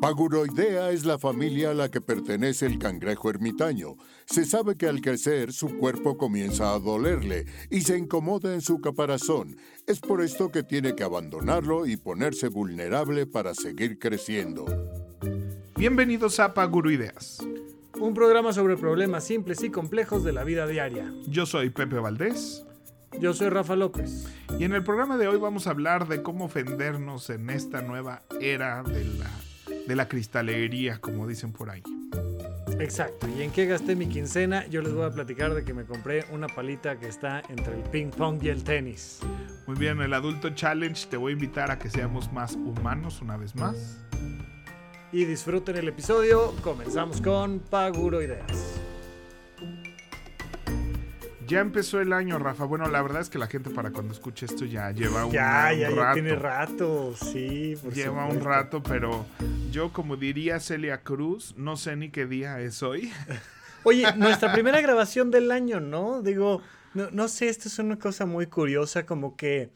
Paguroidea es la familia a la que pertenece el cangrejo ermitaño. Se sabe que al crecer su cuerpo comienza a dolerle y se incomoda en su caparazón. Es por esto que tiene que abandonarlo y ponerse vulnerable para seguir creciendo. Bienvenidos a Paguroideas. Un programa sobre problemas simples y complejos de la vida diaria. Yo soy Pepe Valdés. Yo soy Rafa López. Y en el programa de hoy vamos a hablar de cómo ofendernos en esta nueva era de la de la cristalería, como dicen por ahí. Exacto. ¿Y en qué gasté mi quincena? Yo les voy a platicar de que me compré una palita que está entre el ping pong y el tenis. Muy bien, el adulto challenge te voy a invitar a que seamos más humanos una vez más. Y disfruten el episodio. Comenzamos con Paguro Ideas. Ya empezó el año, Rafa. Bueno, la verdad es que la gente para cuando escuche esto ya lleva un, ya, ya, ya, tiene rato, sí. lleva un rato, pero yo, como diría Celia Cruz, no sé ni qué día es hoy. Oye, nuestra primera grabación del año, ¿no? Digo, no, no sé, esto es una cosa muy curiosa, como que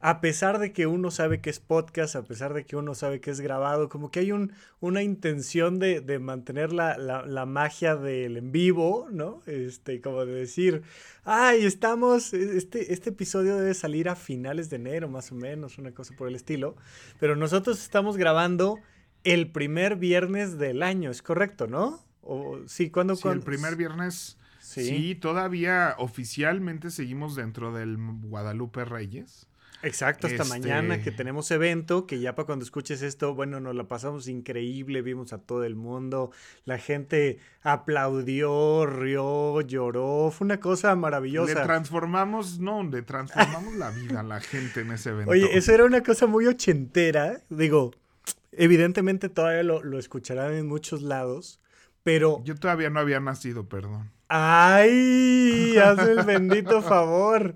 a pesar de que uno sabe que es podcast, a pesar de que uno sabe que es grabado, como que hay un, una intención de, de mantener la, la, la, magia del en vivo, ¿no? Este, como de decir, ay, estamos, este, este episodio debe salir a finales de enero, más o menos, una cosa por el estilo, pero nosotros estamos grabando el primer viernes del año, ¿es correcto, no? O, sí, ¿cuándo? Sí, el primer viernes. Sí. sí, todavía oficialmente seguimos dentro del Guadalupe Reyes. Exacto, hasta este... mañana que tenemos evento, que ya para cuando escuches esto, bueno, nos la pasamos increíble, vimos a todo el mundo, la gente aplaudió, rió, lloró, fue una cosa maravillosa. Le transformamos, no, le transformamos la vida a la gente en ese evento. Oye, eso era una cosa muy ochentera, digo, evidentemente todavía lo, lo escucharán en muchos lados, pero... Yo todavía no había nacido, perdón. ¡Ay! Haz el bendito favor.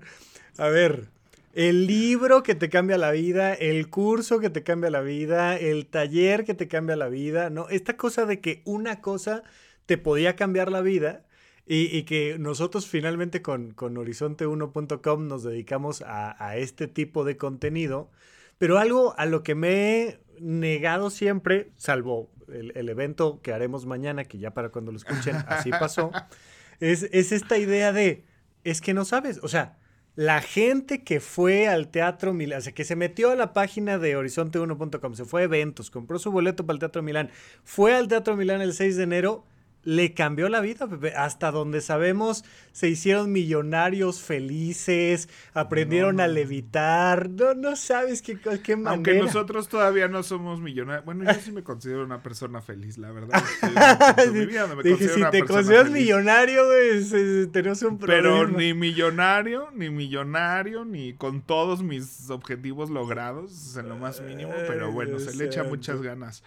A ver, el libro que te cambia la vida, el curso que te cambia la vida, el taller que te cambia la vida, ¿no? Esta cosa de que una cosa te podía cambiar la vida y, y que nosotros finalmente con, con horizonte1.com nos dedicamos a, a, este tipo de contenido, pero algo a lo que me he negado siempre, salvo el, el evento que haremos mañana, que ya para cuando lo escuchen así pasó, es, es esta idea de, es que no sabes, o sea, la gente que fue al Teatro Milán, o sea, que se metió a la página de horizonte1.com, se fue a eventos, compró su boleto para el Teatro Milán, fue al Teatro Milán el 6 de enero, le cambió la vida, Pepe. Hasta donde sabemos, se hicieron millonarios felices, aprendieron no, no. a levitar. No, no sabes qué, qué manera. Aunque nosotros todavía no somos millonarios. Bueno, yo sí me considero una persona feliz, la verdad. mi vida no me Dije, si te consideras feliz. millonario, pues, tenemos un problema. Pero ni millonario, ni millonario, ni con todos mis objetivos logrados, en lo más mínimo. Pero bueno, se le echa muchas ganas.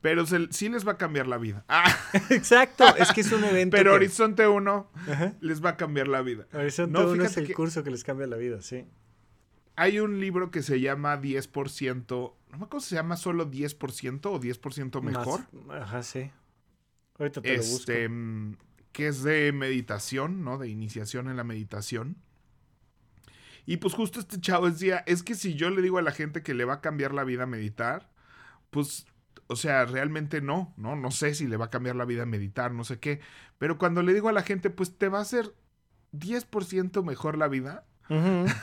Pero se, sí les va a cambiar la vida. Ah. Exacto, es que es un evento. Pero que... Horizonte 1 Ajá. les va a cambiar la vida. Horizonte no, 1 es el que curso que les cambia la vida, sí. Hay un libro que se llama 10%, no me acuerdo si se llama solo 10% o 10% mejor. Más, ajá, sí. Ahorita te este, lo busco. Que es de meditación, ¿no? De iniciación en la meditación. Y pues justo este chavo decía, es que si yo le digo a la gente que le va a cambiar la vida a meditar, pues o sea, realmente no, no, no sé si le va a cambiar la vida meditar, no sé qué, pero cuando le digo a la gente, pues te va a hacer 10% mejor la vida, uh -huh.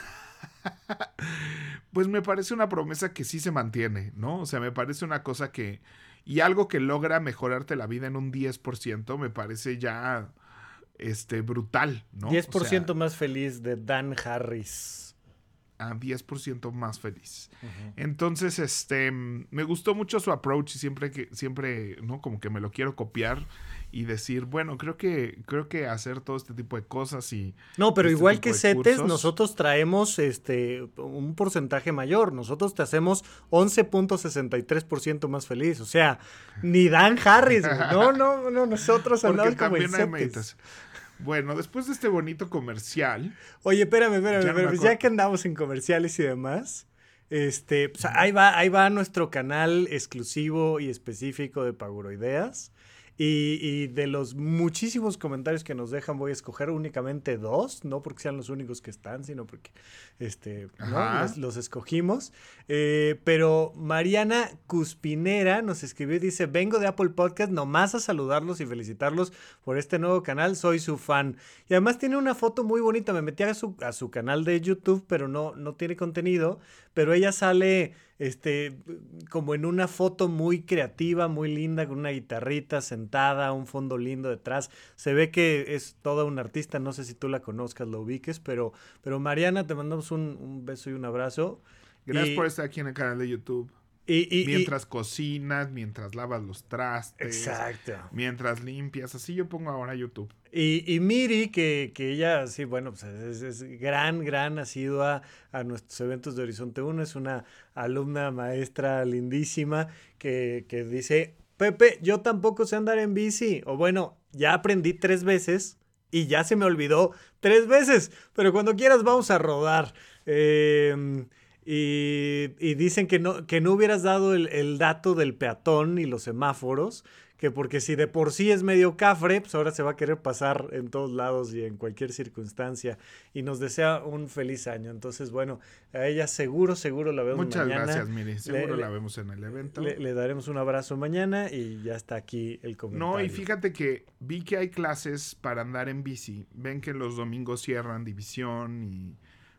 pues me parece una promesa que sí se mantiene, ¿no? O sea, me parece una cosa que, y algo que logra mejorarte la vida en un 10%, me parece ya, este, brutal, ¿no? 10% o sea, más feliz de Dan Harris a 10% más feliz. Uh -huh. Entonces, este, me gustó mucho su approach y siempre que, siempre, ¿no? Como que me lo quiero copiar y decir, bueno, creo que, creo que hacer todo este tipo de cosas y... No, pero este igual que CETES, nosotros traemos este, un porcentaje mayor. Nosotros te hacemos 11.63% más feliz. O sea, ni Dan Harris, no, no, no, nosotros andamos como en CETES. Bueno, después de este bonito comercial. Oye, espérame, espérame, ya, espérame, ya que andamos en comerciales y demás. Este, pues ahí va, ahí va nuestro canal exclusivo y específico de Paguroideas. Y, de los muchísimos comentarios que nos dejan, voy a escoger únicamente dos, no porque sean los únicos que están, sino porque este, los, escogimos. Eh, pero Mariana Cuspinera nos escribió y dice: Vengo de Apple Podcast nomás a saludarlos y felicitarlos por este nuevo canal. Soy su fan. Y además tiene una foto muy bonita. Me metí a su, a su canal de YouTube, pero no, no tiene contenido. Pero ella sale este, como en una foto muy creativa, muy linda, con una guitarrita sentada, un fondo lindo detrás. Se ve que es toda una artista, no sé si tú la conozcas, la ubiques, pero, pero Mariana, te mandamos un, beso y un abrazo. Gracias por estar aquí en el canal de YouTube. Y, mientras cocinas, mientras lavas los trastes. Exacto. Mientras limpias. Así yo pongo ahora YouTube. Y, Miri, que, ella, sí, bueno, pues es, gran, gran asidua a nuestros eventos de Horizonte 1. Es una alumna maestra lindísima que, que dice, Pepe, yo tampoco sé andar en bici. O bueno, ya aprendí tres veces y ya se me olvidó tres veces. Pero cuando quieras vamos a rodar. Eh, y, dicen que no, que no hubieras dado el, dato del peatón y los semáforos, que porque si de por sí es medio cafre, pues ahora se va a querer pasar en todos lados y en cualquier circunstancia. Y nos desea un feliz año. Entonces, bueno, a ella seguro, seguro la vemos Muchas gracias, Miri. Seguro la vemos en el evento. Le, daremos un abrazo mañana y ya está aquí el comentario. No, y fíjate que vi que hay clases para andar en bici. Ven que los domingos cierran división y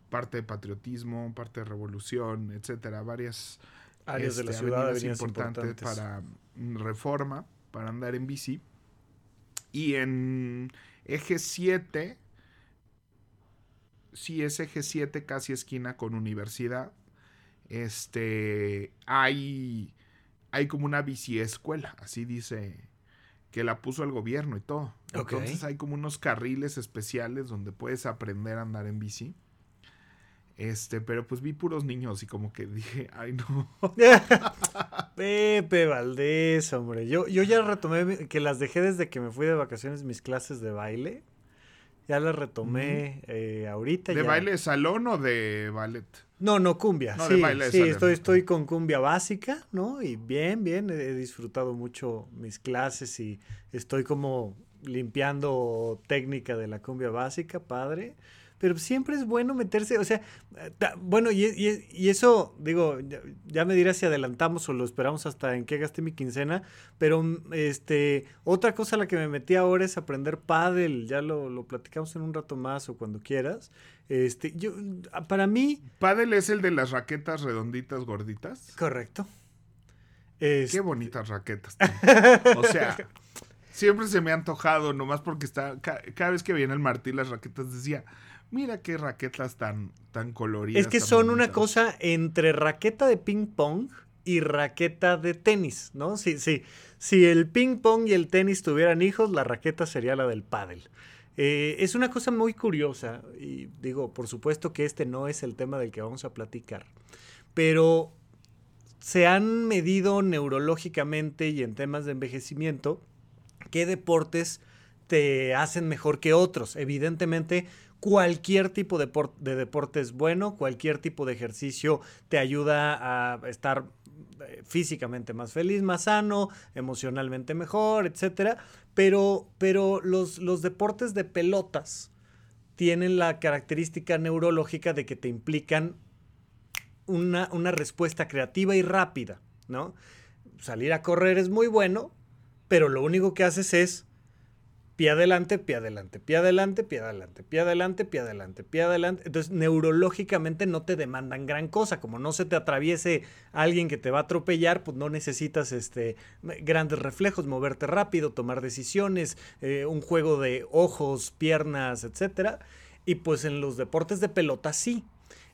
parte de patriotismo, parte de revolución, etcétera, varias áreas de la este, ciudad importantes, para reforma, para andar en bici. Y en eje 7, sí es eje 7, casi esquina con universidad, este, hay, hay como una bici escuela, así dice, que la puso el gobierno y todo. Entonces hay como unos carriles especiales donde puedes aprender a andar en bici. Este, pero pues vi puros niños y como que dije, ay no. Pepe Valdés, hombre. Yo, yo ya retomé, que las dejé desde que me fui de vacaciones mis clases de baile. Ya las retomé eh, ahorita. ¿De baile de salón o de ballet? No, no, cumbia. sí, de baile sí estoy, estoy con cumbia básica, ¿no? Y bien, bien, he disfrutado mucho mis clases y estoy como limpiando técnica de la cumbia básica, padre pero siempre es bueno meterse, o sea, bueno, y, eso, digo, ya, me dirás si adelantamos o lo esperamos hasta en qué gasté mi quincena, pero este, otra cosa a la que me metí ahora es aprender pádel, ya lo, lo platicamos en un rato más o cuando quieras. Este, yo, para mí... ¿Pádel es el de las raquetas redonditas gorditas? Correcto. Qué bonitas raquetas. o sea... Siempre se me ha antojado, nomás porque está. Cada, vez que viene el Martí, las raquetas decía, Mira qué raquetas tan, tan coloridas. Es que son una cosa entre raqueta de ping pong y raqueta de tenis, ¿no? Sí, sí. Si el ping pong y el tenis tuvieran hijos, la raqueta sería la del pádel. Eh, es una cosa muy curiosa y digo, por supuesto que este no es el tema del que vamos a platicar, pero se han medido neurológicamente y en temas de envejecimiento qué deportes te hacen mejor que otros. Evidentemente, Cualquier tipo de, deporte es bueno, cualquier tipo de ejercicio te ayuda a estar eh, físicamente más feliz, más sano, emocionalmente mejor, etc. Pero, pero los, los deportes de pelotas tienen la característica neurológica de que te implican una, una respuesta creativa y rápida, ¿no? Salir a correr es muy bueno, pero lo único que haces es pie adelante, pie adelante, pie adelante, pie adelante, pie adelante, pie adelante, pie adelante. Entonces, neurológicamente no te demandan gran cosa. Como no se te atraviese alguien que te va a atropellar, pues no necesitas este, grandes reflejos, moverte rápido, tomar decisiones, eh, un juego de ojos, piernas, etc. Y pues en los deportes de pelota sí.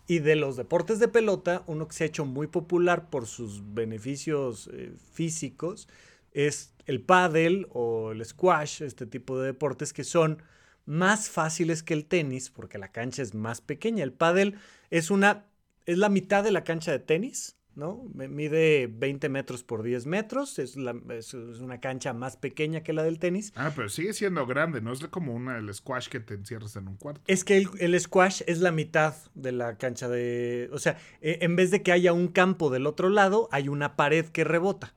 Y de los deportes de pelota, uno que se ha hecho muy popular por sus beneficios eh, físicos es el pádel o el squash, este tipo de deportes que son más fáciles que el tenis porque la cancha es más pequeña. El pádel es una es la mitad de la cancha de tenis, ¿no? Mide 20 metros por 10 metros, es, una cancha más pequeña que la del tenis. Ah, pero sigue siendo grande, no es como una del squash que te encierras en un cuarto. Es que el, el squash es la mitad de la cancha de... O sea, e, en vez de que haya un campo del otro lado, hay una pared que rebota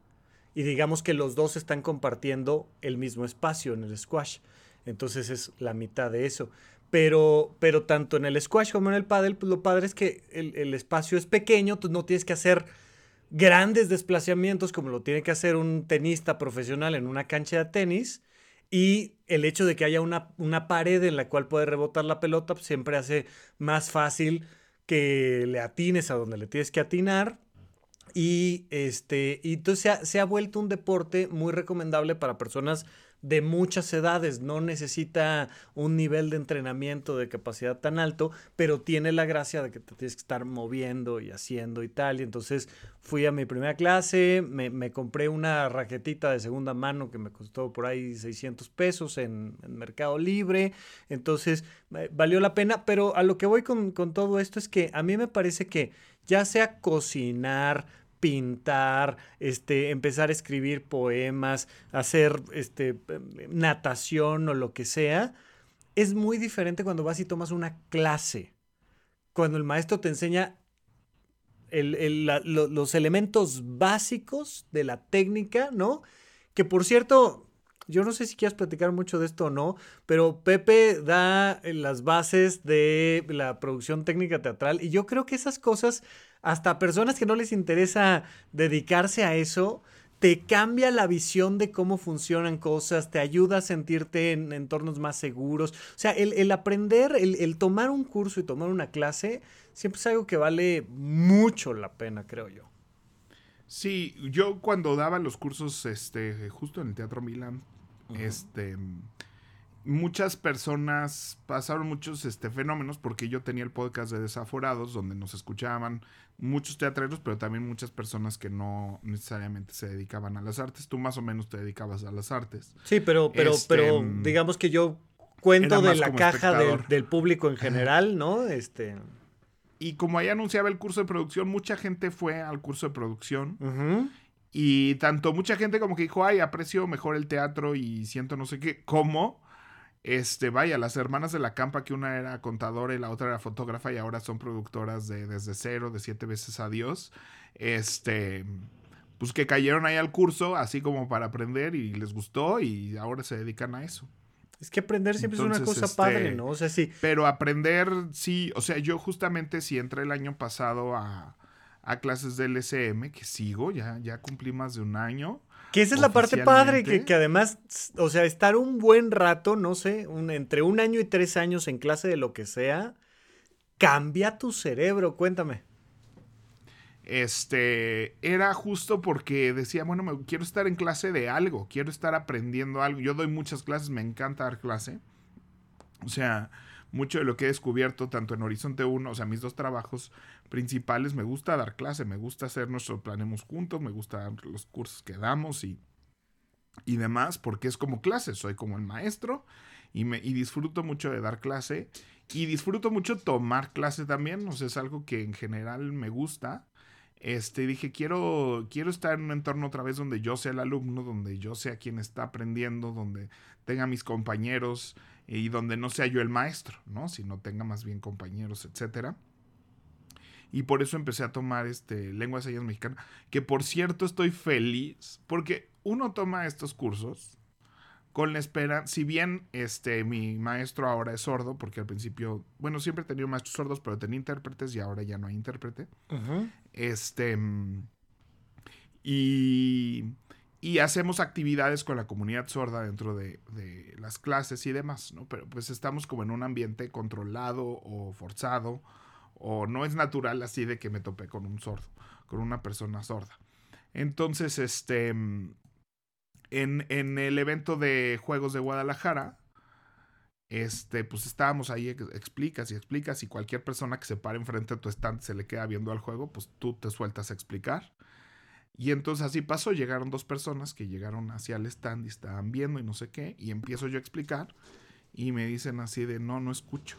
y digamos que los dos están compartiendo el mismo espacio en el squash. Entonces es la mitad de eso. Pero, pero tanto en el squash como en el paddle, pues lo padre es que el, el espacio es pequeño, tú no tienes que hacer grandes desplazamientos como lo tiene que hacer un tenista profesional en una cancha de tenis. Y el hecho de que haya una, una pared en la cual puede rebotar la pelota pues, siempre hace más fácil que le atines a donde le tienes que atinar. Y, este, y entonces se ha, vuelto un deporte muy recomendable para personas de muchas edades, no necesita un nivel de entrenamiento de capacidad tan alto, pero tiene la gracia de que te tienes que estar moviendo y haciendo y tal. Y entonces fui a mi primera clase, me, compré una raquetita de segunda mano que me costó por ahí 600 pesos en, Mercado Libre. Entonces eh, valió la pena, pero a lo que voy con, con todo esto es que a mí me parece que ya sea cocinar, pintar, este, empezar a escribir poemas, hacer este, natación o lo que sea, es muy diferente cuando vas y tomas una clase. Cuando el maestro te enseña los elementos básicos de la técnica, ¿no? Que por cierto, yo no sé si quieres platicar mucho de esto o no, pero Pepe da las bases de la producción técnica teatral y yo creo que esas cosas hasta personas que no les interesa dedicarse a eso, te cambia la visión de cómo funcionan cosas, te ayuda a sentirte en entornos más seguros. O sea, el, aprender, el, tomar un curso y tomar una clase, siempre es algo que vale mucho la pena, creo yo. Sí, yo cuando daba los cursos, este, justo en el Teatro Este muchas personas pasaron muchos este, fenómenos porque yo tenía el podcast de Desaforados donde nos escuchaban muchos teatreros, pero también muchas personas que no necesariamente se dedicaban a las artes. Tú más o menos te dedicabas a las artes. Sí, pero, pero, este, pero mm, digamos que yo cuento de la caja del, público en general, ¿no? Este. Y como ahí anunciaba el curso de producción, mucha gente fue al curso de producción. Y tanto mucha gente como que dijo, ay, aprecio mejor el teatro y siento no sé qué, como este, vaya, las hermanas de la campa, que una era contadora y la otra era fotógrafa y ahora son productoras de Desde Cero, de Siete Veces Adiós, este, pues que cayeron ahí al curso, así como para aprender y les gustó y ahora se dedican a eso. Es que aprender siempre es una cosa padre, este, ¿no? O sea, sí. Pero aprender, sí, o sea, yo justamente sí entré el año pasado a, a clases del SM, que sigo, ya, ya cumplí más de un año. Que esa es la parte padre, que, además, o sea, estar un buen rato, no sé, un, entre un año y tres años en clase de lo que sea, cambia tu cerebro, cuéntame. Este, era justo porque decía, bueno, me, quiero estar en clase de algo, quiero estar aprendiendo algo. Yo doy muchas clases, me encanta dar clase. O sea, mucho de lo que he descubierto, tanto en Horizonte 1, o sea, mis dos trabajos principales, me gusta dar clase, me gusta hacer nuestro Planemos Juntos, me gustan los cursos que damos y, y demás, porque es como clase, soy como el maestro y, me, y disfruto mucho de dar clase y disfruto mucho tomar clase también, o sea, es algo que en general me gusta. Este, dije, quiero, quiero estar en un entorno otra vez donde yo sea el alumno, donde yo sea quien está aprendiendo, donde tenga mis compañeros, y donde no sea yo el maestro, ¿no? Sino tenga más bien compañeros, etcétera. Y por eso empecé a tomar este lenguas señas mexicana, que por cierto estoy feliz porque uno toma estos cursos con la espera, si bien este mi maestro ahora es sordo, porque al principio, bueno, siempre he tenido maestros sordos, pero tenía intérpretes y ahora ya no hay intérprete. Este y y hacemos actividades con la comunidad sorda dentro de, las clases y demás, ¿no? Pero pues estamos como en un ambiente controlado o forzado, o no es natural así de que me topé con un sordo, con una persona sorda. Entonces, este, en, en el evento de Juegos de Guadalajara, este, pues estábamos ahí, explicas y explicas, y cualquier persona que se pare enfrente de tu stand se le queda viendo al juego, pues tú te sueltas a explicar. Y entonces así pasó, llegaron dos personas que llegaron hacia el stand y estaban viendo y no sé qué, y empiezo yo a explicar y me dicen así de no, no escucho.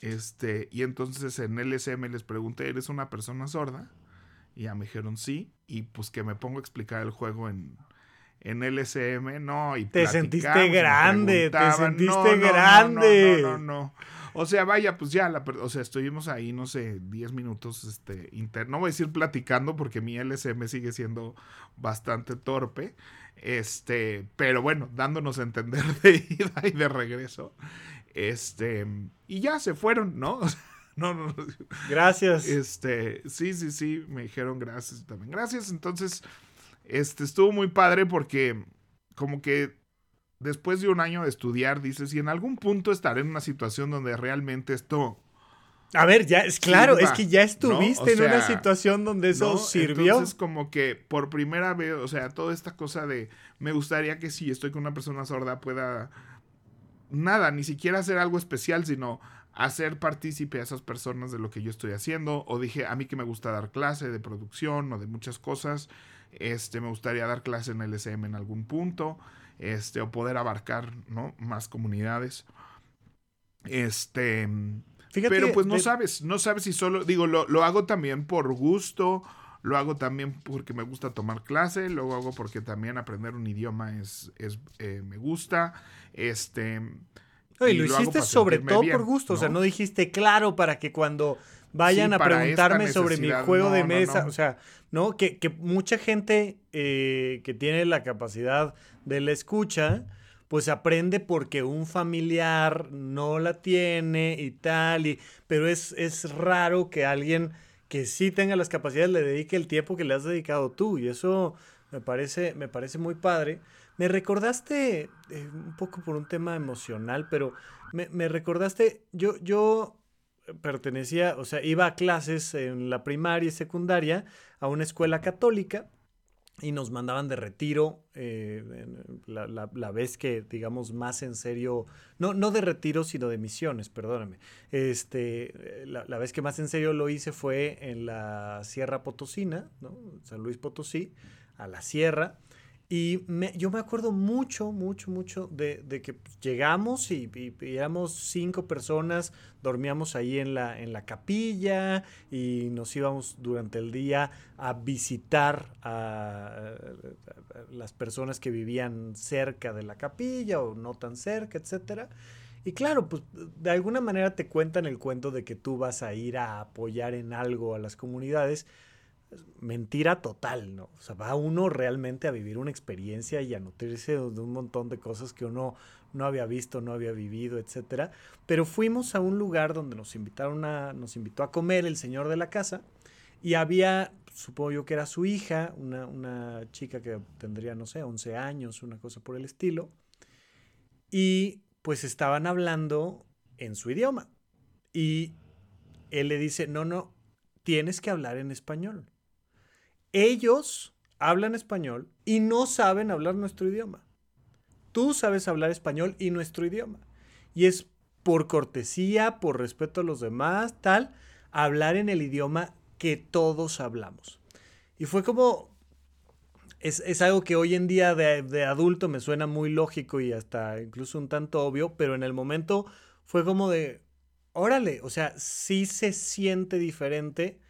Este, y entonces en LSM les pregunté, ¿eres una persona sorda? Y ya me dijeron sí, y pues que me pongo a explicar el juego en, en LSM, no, y te sentiste grande, te sentiste grande. No, no, no, no, O sea, vaya, pues ya, la, o sea, estuvimos ahí, no sé, 10 minutos, este, inter, no voy a decir platicando porque mi LSM sigue siendo bastante torpe, este, pero bueno, dándonos a entender de ida y de regreso, este, y ya se fueron, ¿no? no, no, no. Gracias. Este, sí, sí, sí, me dijeron gracias también. Gracias, entonces, este, estuvo muy padre porque como que después de un año de estudiar, dices, y en algún punto estaré en una situación donde realmente esto... A ver, ya es claro, es que ya estuviste en una situación donde eso sirvió. Entonces, como que por primera vez, o sea, toda esta cosa de me gustaría que si estoy con una persona sorda pueda nada, ni siquiera hacer algo especial, sino hacer partícipe a esas personas de lo que yo estoy haciendo. O dije, a mí que me gusta dar clase de producción o de muchas cosas, este, me gustaría dar clase en LSM en algún punto este, o poder abarcar, ¿no? Más comunidades. Este, pero pues no sabes, no sabes si solo, digo, lo, hago también por gusto, lo hago también porque me gusta tomar clase, lo hago porque también aprender un idioma es, es eh, me gusta, este... y, lo, hiciste sobre todo por gusto, o sea, no dijiste claro para que cuando vayan a preguntarme sobre mi juego de mesa, o sea, ¿no? Que, mucha gente eh, que tiene la capacidad de la escucha, pues aprende porque un familiar no la tiene y tal, y, pero es, es raro que alguien que sí tenga las capacidades le dedique el tiempo que le has dedicado tú, y eso me parece, me parece muy padre. Me recordaste, eh, un poco por un tema emocional, pero me, me recordaste, yo, yo pertenecía, o sea, iba a clases en la primaria y secundaria a una escuela católica y nos mandaban de retiro eh, la, vez que, digamos, más en serio, no, no de retiro, sino de misiones, perdóname. Este, la, la, vez que más en serio lo hice fue en la Sierra Potosina, ¿no? San Luis Potosí, a la sierra. Y yo me acuerdo mucho, mucho, mucho de, que llegamos y, éramos cinco personas, dormíamos ahí en la, en la capilla y nos íbamos durante el día a visitar a, las personas que vivían cerca de la capilla o no tan cerca, etc. Y claro, pues de alguna manera te cuentan el cuento de que tú vas a ir a apoyar en algo a las comunidades mentira total, ¿no? O sea, va uno realmente a vivir una experiencia y a nutrirse de un montón de cosas que uno no había visto, no había vivido, etcétera. Pero fuimos a un lugar donde nos invitaron a, nos invitó a comer el señor de la casa y había, supongo yo que era su hija, una, una chica que tendría, no sé, 11 años, una cosa por el estilo. Y pues estaban hablando en su idioma. Y él le dice, no, no, tienes que hablar en español ellos hablan español y no saben hablar nuestro idioma. Tú sabes hablar español y nuestro idioma. Y es por cortesía, por respeto a los demás, tal, hablar en el idioma que todos hablamos. Y fue como, es, algo que hoy en día de, de, adulto me suena muy lógico y hasta incluso un tanto obvio, pero en el momento fue como de, órale, o sea, sí se siente diferente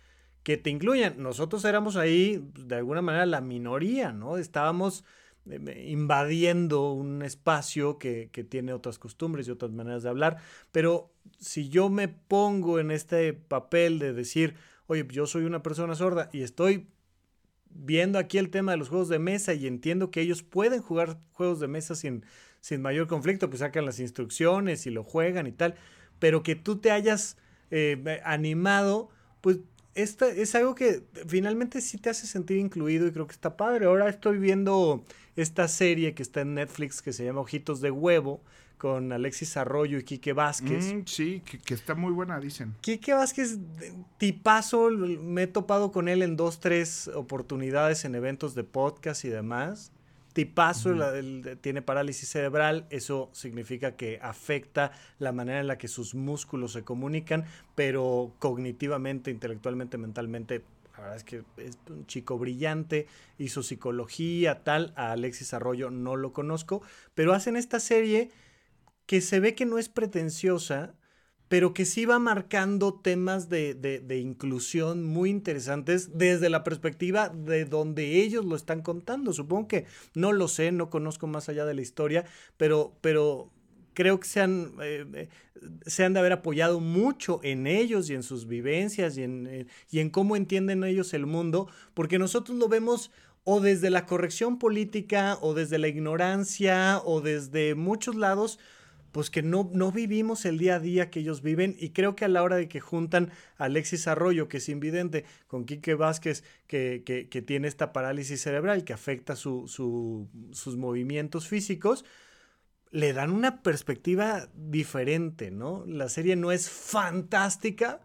que te incluyan. Nosotros éramos ahí, pues, de alguna manera, la minoría, ¿no? Estábamos eh, invadiendo un espacio que, tiene otras costumbres y otras maneras de hablar, pero si yo me pongo en este papel de decir, oye, yo soy una persona sorda y estoy viendo aquí el tema de los juegos de mesa y entiendo que ellos pueden jugar juegos de mesa sin, sin mayor conflicto, pues sacan las instrucciones y lo juegan y tal, pero que tú te hayas eh, animado, pues es algo que finalmente sí te hace sentir incluido y creo que está padre. Ahora estoy viendo esta serie que está en Netflix que se llama Ojitos de Huevo con Alexis Arroyo y Quique Vázquez. Mm, sí, que, está muy buena, dicen. Quique Vázquez, tipazo, me he topado con él en dos, tres oportunidades en eventos de podcast y demás tipazo, tiene parálisis cerebral, eso significa que afecta la manera en la que sus músculos se comunican, pero cognitivamente, intelectualmente, mentalmente, la verdad es que es un chico brillante, hizo psicología, tal, a Alexis Arroyo no lo conozco, pero hacen esta serie que se ve que no es pretenciosa, pero que sí va marcando temas de, inclusión muy interesantes desde la perspectiva de donde ellos lo están contando. Supongo que no lo sé, no conozco más allá de la historia, pero, pero creo que se han, eh, se han de haber apoyado mucho en ellos y en sus vivencias y en, y en cómo entienden ellos el mundo, porque nosotros lo vemos o desde la corrección política o desde la ignorancia o desde muchos lados, pues que no, no vivimos el día a día que ellos viven y creo que a la hora de que juntan a Alexis Arroyo, que es invidente, con Quique Vázquez, que, que, tiene esta parálisis cerebral que afecta su, sus movimientos físicos, le dan una perspectiva diferente, ¿no? La serie no es fantástica,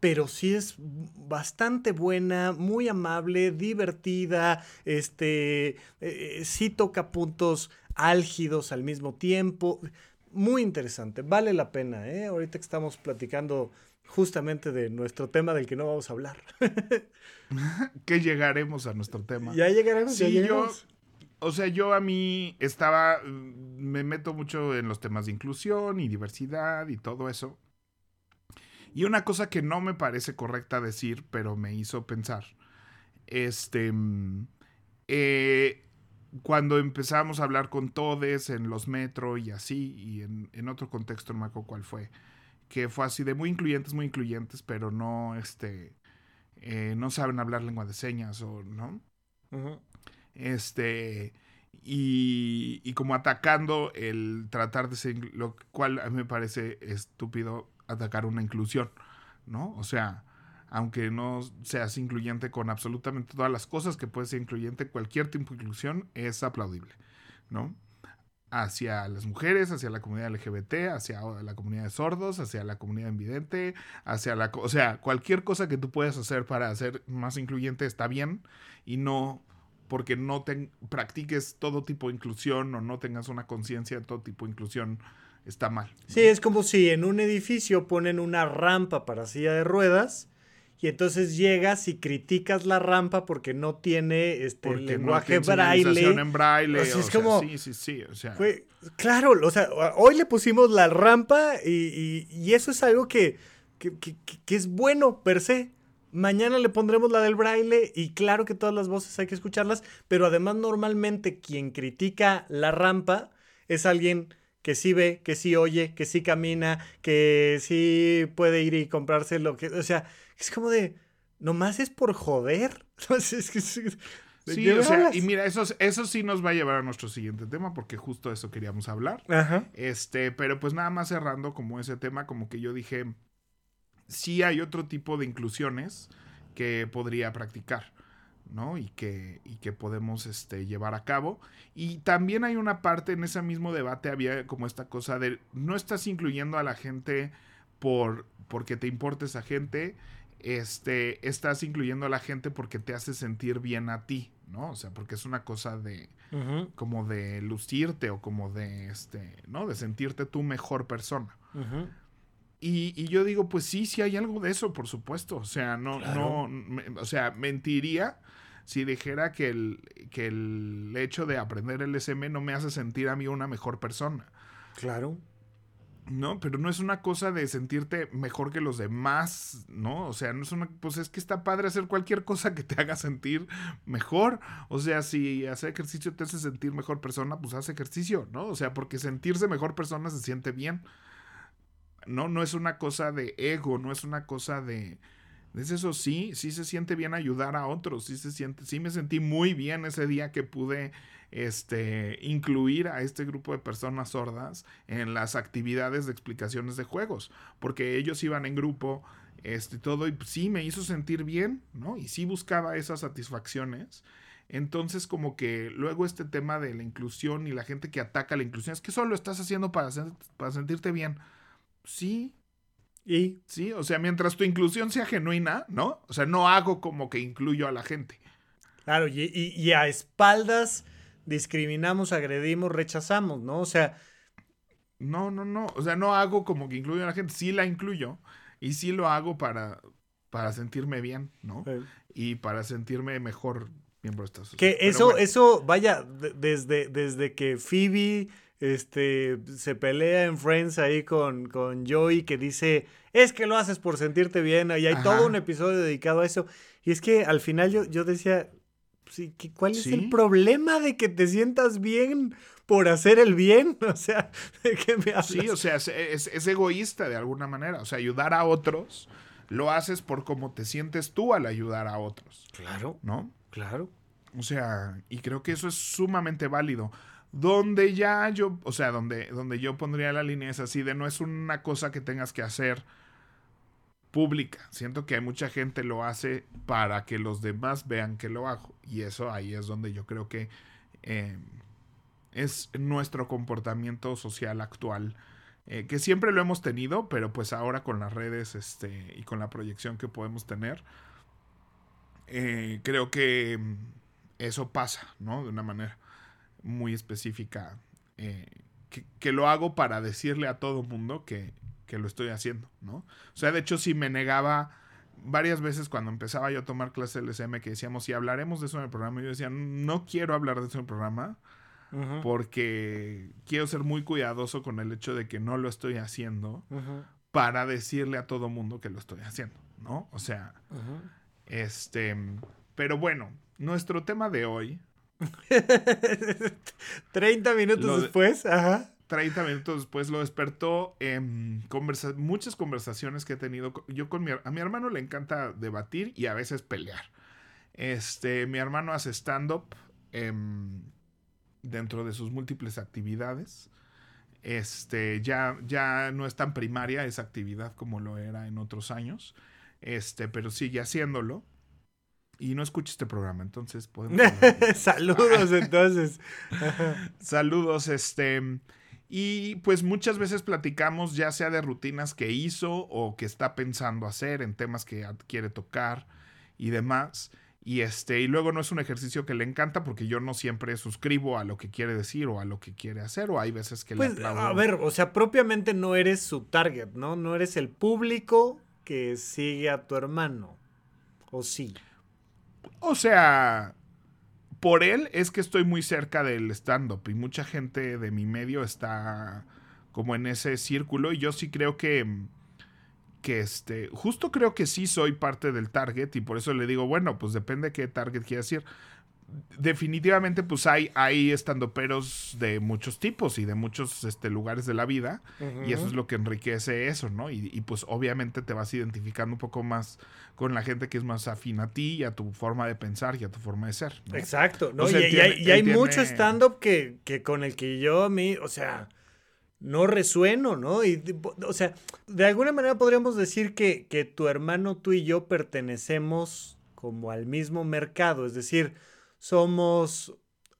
pero sí es bastante buena, muy amable, divertida, este, eh, sí toca puntos álgidos al mismo tiempo muy interesante, vale la pena, ¿eh? Ahorita que estamos platicando justamente de nuestro tema del que no vamos a hablar. que llegaremos a nuestro tema. Ya llegaremos, sí, Yo, o sea, yo a mí estaba, me meto mucho en los temas de inclusión y diversidad y todo eso. Y una cosa que no me parece correcta decir, pero me hizo pensar, este, mm, eh, cuando empezamos a hablar con todes en los metros y así, y en, otro contexto, no me acuerdo cuál fue, que fue así de muy incluyentes, muy incluyentes, pero no, este, eh, no saben hablar lengua de señas o, ¿no? Este, y, y, como atacando el tratar de ser, lo cual a mí me parece estúpido atacar una inclusión, ¿no? O sea, aunque no seas incluyente con absolutamente todas las cosas que puede ser incluyente, cualquier tipo de inclusión es aplaudible, ¿no? Hacia las mujeres, hacia la comunidad LGBT, hacia la comunidad de sordos, hacia la comunidad invidente, hacia la... O sea, cualquier cosa que tú puedas hacer para hacer más incluyente está bien y no porque no te, practiques todo tipo de inclusión o no tengas una conciencia de todo tipo de inclusión está mal. Sí, es como si en un edificio ponen una rampa para silla de ruedas y entonces llegas y criticas la rampa porque no tiene este lenguaje braille. En braille. es como, sí, sí, sí. O sea. claro, o sea, hoy le pusimos la rampa y, eso es algo que, que, es bueno per se. Mañana le pondremos la del braille y claro que todas las voces hay que escucharlas, pero además normalmente quien critica la rampa es alguien que sí ve, que sí oye, que sí camina, que sí puede ir y comprarse lo que, o sea, es como de, nomás es por joder. sí, o sea, y mira, eso, eso sí nos va a llevar a nuestro siguiente tema, porque justo eso queríamos hablar. Ajá. Este, pero pues nada más cerrando como ese tema, como que yo dije, sí hay otro tipo de inclusiones que podría practicar. ¿no? Y que, y que podemos este, llevar a cabo. Y también hay una parte en ese mismo debate, había como esta cosa de no estás incluyendo a la gente por porque te importa esa gente, este, estás incluyendo a la gente porque te hace sentir bien a ti, ¿no? O sea, porque es una cosa de como de lucirte o como de este, ¿no? De sentirte tú mejor persona. y, y, yo digo, pues sí, sí hay algo de eso, por supuesto. O sea, no, no, o sea, mentiría si dijera que el, que el hecho de aprender el SM no me hace sentir a mí una mejor persona. Claro. ¿No? Pero no es una cosa de sentirte mejor que los demás, ¿no? O sea, no es una, pues es que está padre hacer cualquier cosa que te haga sentir mejor. O sea, si hacer ejercicio te hace sentir mejor persona, pues haz ejercicio, ¿no? O sea, porque sentirse mejor persona se siente bien. No, no es una cosa de ego, no es una cosa de, es eso, sí, sí se siente bien ayudar a otros, sí se siente, sí me sentí muy bien ese día que pude este, incluir a este grupo de personas sordas en las actividades de explicaciones de juegos, porque ellos iban en grupo, este, todo, y sí me hizo sentir bien, ¿no? Y sí buscaba esas satisfacciones. Entonces, como que luego este tema de la inclusión y la gente que ataca la inclusión, es que solo estás haciendo para, para sentirte bien. Sí. Y. Sí, o sea, mientras tu inclusión sea genuina, ¿no? O sea, no hago como que incluyo a la gente. Claro, y, y a espaldas discriminamos, agredimos, rechazamos, ¿no? O sea... No, no, no. O sea, no hago como que incluyo a la gente. Sí la incluyo. Y sí lo hago para, para sentirme bien, ¿no? Y para sentirme mejor miembro de esta sociedad. Que eso, eso, vaya, desde, desde que Phoebe este, se pelea en Friends ahí con, con Joey que dice, es que lo haces por sentirte bien. Y hay todo un episodio dedicado a eso. Y es que al final yo, yo decía, sí, ¿cuál es el problema de que te sientas bien por hacer el bien? O sea, ¿de qué me hablas? Sí, o sea, es, es, egoísta de alguna manera. O sea, ayudar a otros lo haces por cómo te sientes tú al ayudar a otros. Claro. ¿No? Claro. O sea, y creo que eso es sumamente válido. Donde ya yo, o sea, donde, donde yo pondría la línea es así de no es una cosa que tengas que hacer pública. Siento que hay mucha gente lo hace para que los demás vean que lo hago. Y eso ahí es donde yo creo que eh, es nuestro comportamiento social actual. Eh, que siempre lo hemos tenido, pero pues ahora con las redes este, y con la proyección que podemos tener, eh, creo que mm, eso pasa, ¿no? De una manera muy específica. Que, que, lo hago para decirle a todo mundo que, que lo estoy haciendo, ¿no? O sea, de hecho, si me negaba varias veces cuando empezaba yo a tomar clases LSM que decíamos, si hablaremos de eso en el programa, yo decía, no quiero hablar de eso en el programa porque quiero ser muy cuidadoso con el hecho de que no lo estoy haciendo para decirle a todo mundo que lo estoy haciendo, ¿no? O sea, este, pero bueno, nuestro tema de hoy. 30 minutos después, ajá. 30 minutos después lo despertó en muchas conversaciones que he tenido. Yo con mi, a mi hermano le encanta debatir y a veces pelear. Este, mi hermano hace stand-up em, dentro de sus múltiples actividades. Este, ya, ya no es tan primaria esa actividad como lo era en otros años. Este, pero sigue haciéndolo. Y no escucha este programa, entonces podemos. Saludos, entonces. Saludos, este. Y pues muchas veces platicamos ya sea de rutinas que hizo o que está pensando hacer en temas que quiere tocar y demás. Y este, y luego no es un ejercicio que le encanta porque yo no siempre suscribo a lo que quiere decir o a lo que quiere hacer, o hay veces que pues, A ver, o sea, propiamente no eres su target, ¿no? No eres el público que sigue a tu hermano. ¿O sí? O sea, por él es que estoy muy cerca del stand-up y mucha gente de mi medio está como en ese círculo y yo sí creo que que este, justo creo que sí soy parte del target y por eso le digo, bueno, pues depende de qué target quieras decir definitivamente pues hay, hay estandoperos de muchos tipos y de muchos este, lugares de la vida y eso es lo que enriquece eso, ¿no? Y, pues obviamente te vas identificando un poco más con la gente que es más afín a ti y a tu forma de pensar y a tu forma de ser. Exacto, ¿no? y, hay, mucho stand-up que, que con el que yo a mí, o sea, no resueno, ¿no? Y, o sea, de alguna manera podríamos decir que, que tu hermano, tú y yo pertenecemos como al mismo mercado, es decir, somos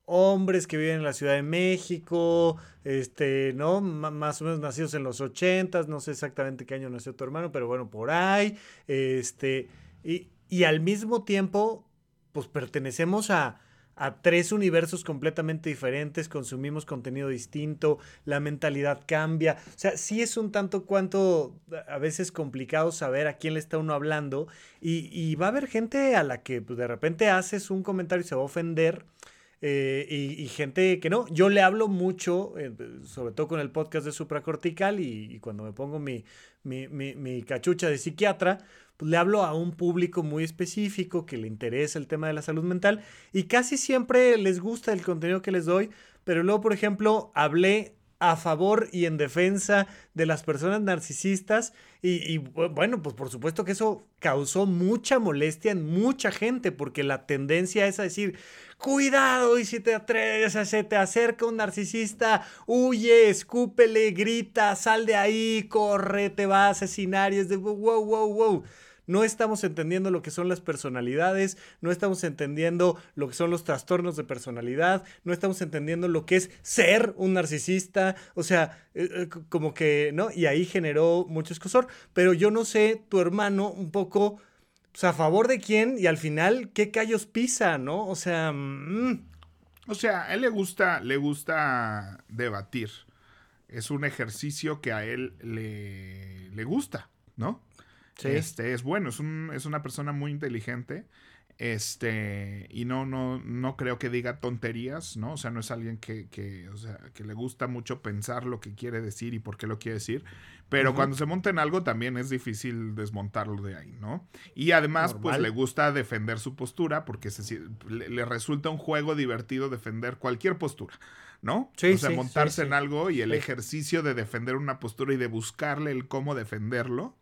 hombres que viven en la Ciudad de México, este, ¿no? más o menos nacidos en los ochentas, no sé exactamente qué año nació tu hermano, pero bueno, por ahí, este, y, y al mismo tiempo, pues pertenecemos a, a tres universos completamente diferentes, consumimos contenido distinto, la mentalidad cambia. O sea, sí es un tanto cuanto a veces complicado saber a quién le está uno hablando y, va a haber gente a la que pues, de repente haces un comentario y se va a ofender. Eh, y, gente que no, yo le hablo mucho, eh, sobre todo con el podcast de supracortical y, y cuando me pongo mi, mi, mi cachucha de psiquiatra, pues le hablo a un público muy específico que le interesa el tema de la salud mental y casi siempre les gusta el contenido que les doy, pero luego, por ejemplo, hablé a favor y en defensa de las personas narcisistas y, bueno, pues por supuesto que eso causó mucha molestia en mucha gente porque la tendencia es a decir, cuidado y si te atreves, se te acerca un narcisista, huye, escúpele, grita, sal de ahí, corre, te va a asesinar y es de wow, wow, wow. No estamos entendiendo lo que son las personalidades, no estamos entendiendo lo que son los trastornos de personalidad, no estamos entendiendo lo que es ser un narcisista, o sea, eh, eh, como que, ¿no? Y ahí generó mucho escosor, pero yo no sé, tu hermano un poco, pues, a favor de quién y al final, ¿qué callos pisa, no? O sea... Mm. O sea, a él le gusta, le gusta debatir. Es un ejercicio que a él le, le gusta, ¿no? Este, es bueno, es, un, es una persona muy inteligente. Este, y no, no, no creo que diga tonterías, ¿no? O sea, no es alguien que, que, o sea, que le gusta mucho pensar lo que quiere decir y por qué lo quiere decir. Pero cuando se monta en algo también es difícil desmontarlo de ahí, ¿no? Y además, pues le gusta defender su postura porque se, le, resulta un juego divertido defender cualquier postura, ¿no? Sí, o sea, montarse en algo y el ejercicio de defender una postura y de buscarle el cómo defenderlo,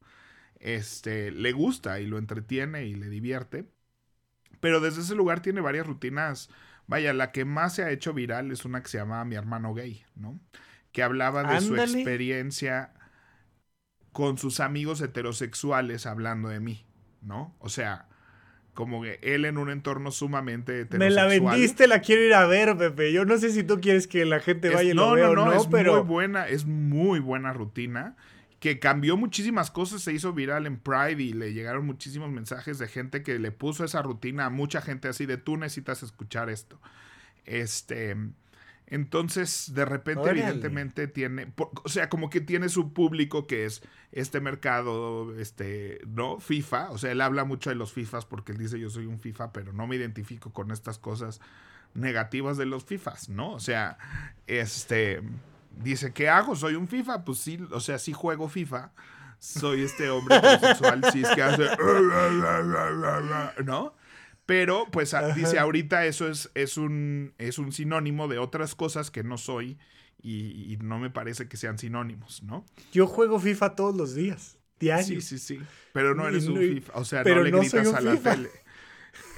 este, le gusta y lo entretiene y le divierte. Pero desde ese lugar tiene varias rutinas. Vaya, la que más se ha hecho viral es una que se llama Mi hermano gay, ¿no? Que hablaba de su experiencia con sus amigos heterosexuales hablando de mí, ¿no? O sea, como que él en un entorno sumamente heterosexual. Me la vendiste, la quiero ir a ver, Pepe. Yo no sé si tú quieres que la gente vaya y lo vea no, no, no, es muy buena, es muy buena rutina que cambió muchísimas cosas, se hizo viral en Pride y le llegaron muchísimos mensajes de gente que le puso esa rutina a mucha gente así de tú necesitas escuchar esto. Este, entonces, de repente, evidentemente, tiene, o sea, como que tiene su público que es este mercado, este, ¿no? FIFA, o sea, él habla mucho de los FIFAs porque él dice yo soy un FIFA, pero no me identifico con estas cosas negativas de los FIFAs, ¿no? O sea, este dice, ¿qué hago? ¿Soy un FIFA? Pues sí, o sea, sí juego FIFA. Soy este hombre homosexual, sí es que hace... ¿No? Pero, pues, dice, ahorita eso es, es, un, es un sinónimo de otras cosas que no soy y, no me parece que sean sinónimos, ¿no? Yo juego FIFA todos los días, diario. Sí, sí, sí. Pero no eres un FIFA, o sea, no le gritas a la tele.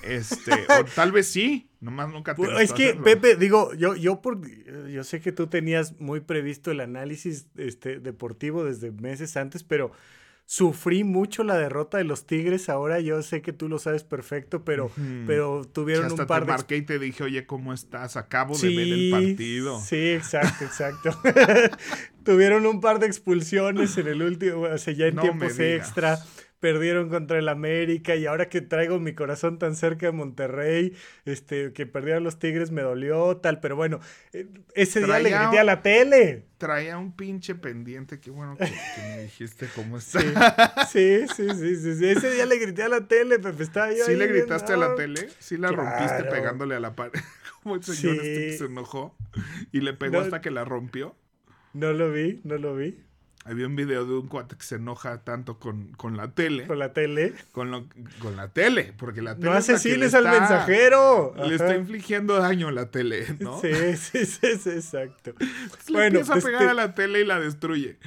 Este, o tal vez sí, nomás nunca te pues, Es que, Pepe, digo, yo, yo, por, yo sé que tú tenías muy previsto el análisis este, deportivo desde meses antes, pero sufrí mucho la derrota de los Tigres. Ahora yo sé que tú lo sabes perfecto, pero, pero tuvieron un par te de. marqué y te dije, oye, ¿cómo estás? Acabo de ver el partido. Sí, exacto, exacto. tuvieron un par de expulsiones en el último, o sea, ya en tiempos extra perdieron contra el América y ahora que traigo mi corazón tan cerca de Monterrey, este, que perdieron los Tigres me dolió, tal, pero bueno, eh, ese día le grité a la tele. Traía un pinche pendiente, qué bueno que, me dijiste cómo está. Sí, sí, sí, sí, ese día le grité a la tele, Pepe, estaba yo ¿Sí le gritaste a la tele? ¿Sí la rompiste pegándole a la pared? Como el señor este que se enojó y le pegó hasta que la rompió. No lo vi, no lo vi. Había un video de un cuate que se enoja tanto con, la tele. ¿Con la tele? Con, lo, con la tele, porque la tele. No asesines al mensajero. Le está infligiendo daño a la tele, ¿no? Sí, sí, sí, exacto. le empieza a pegar a la tele y la destruye.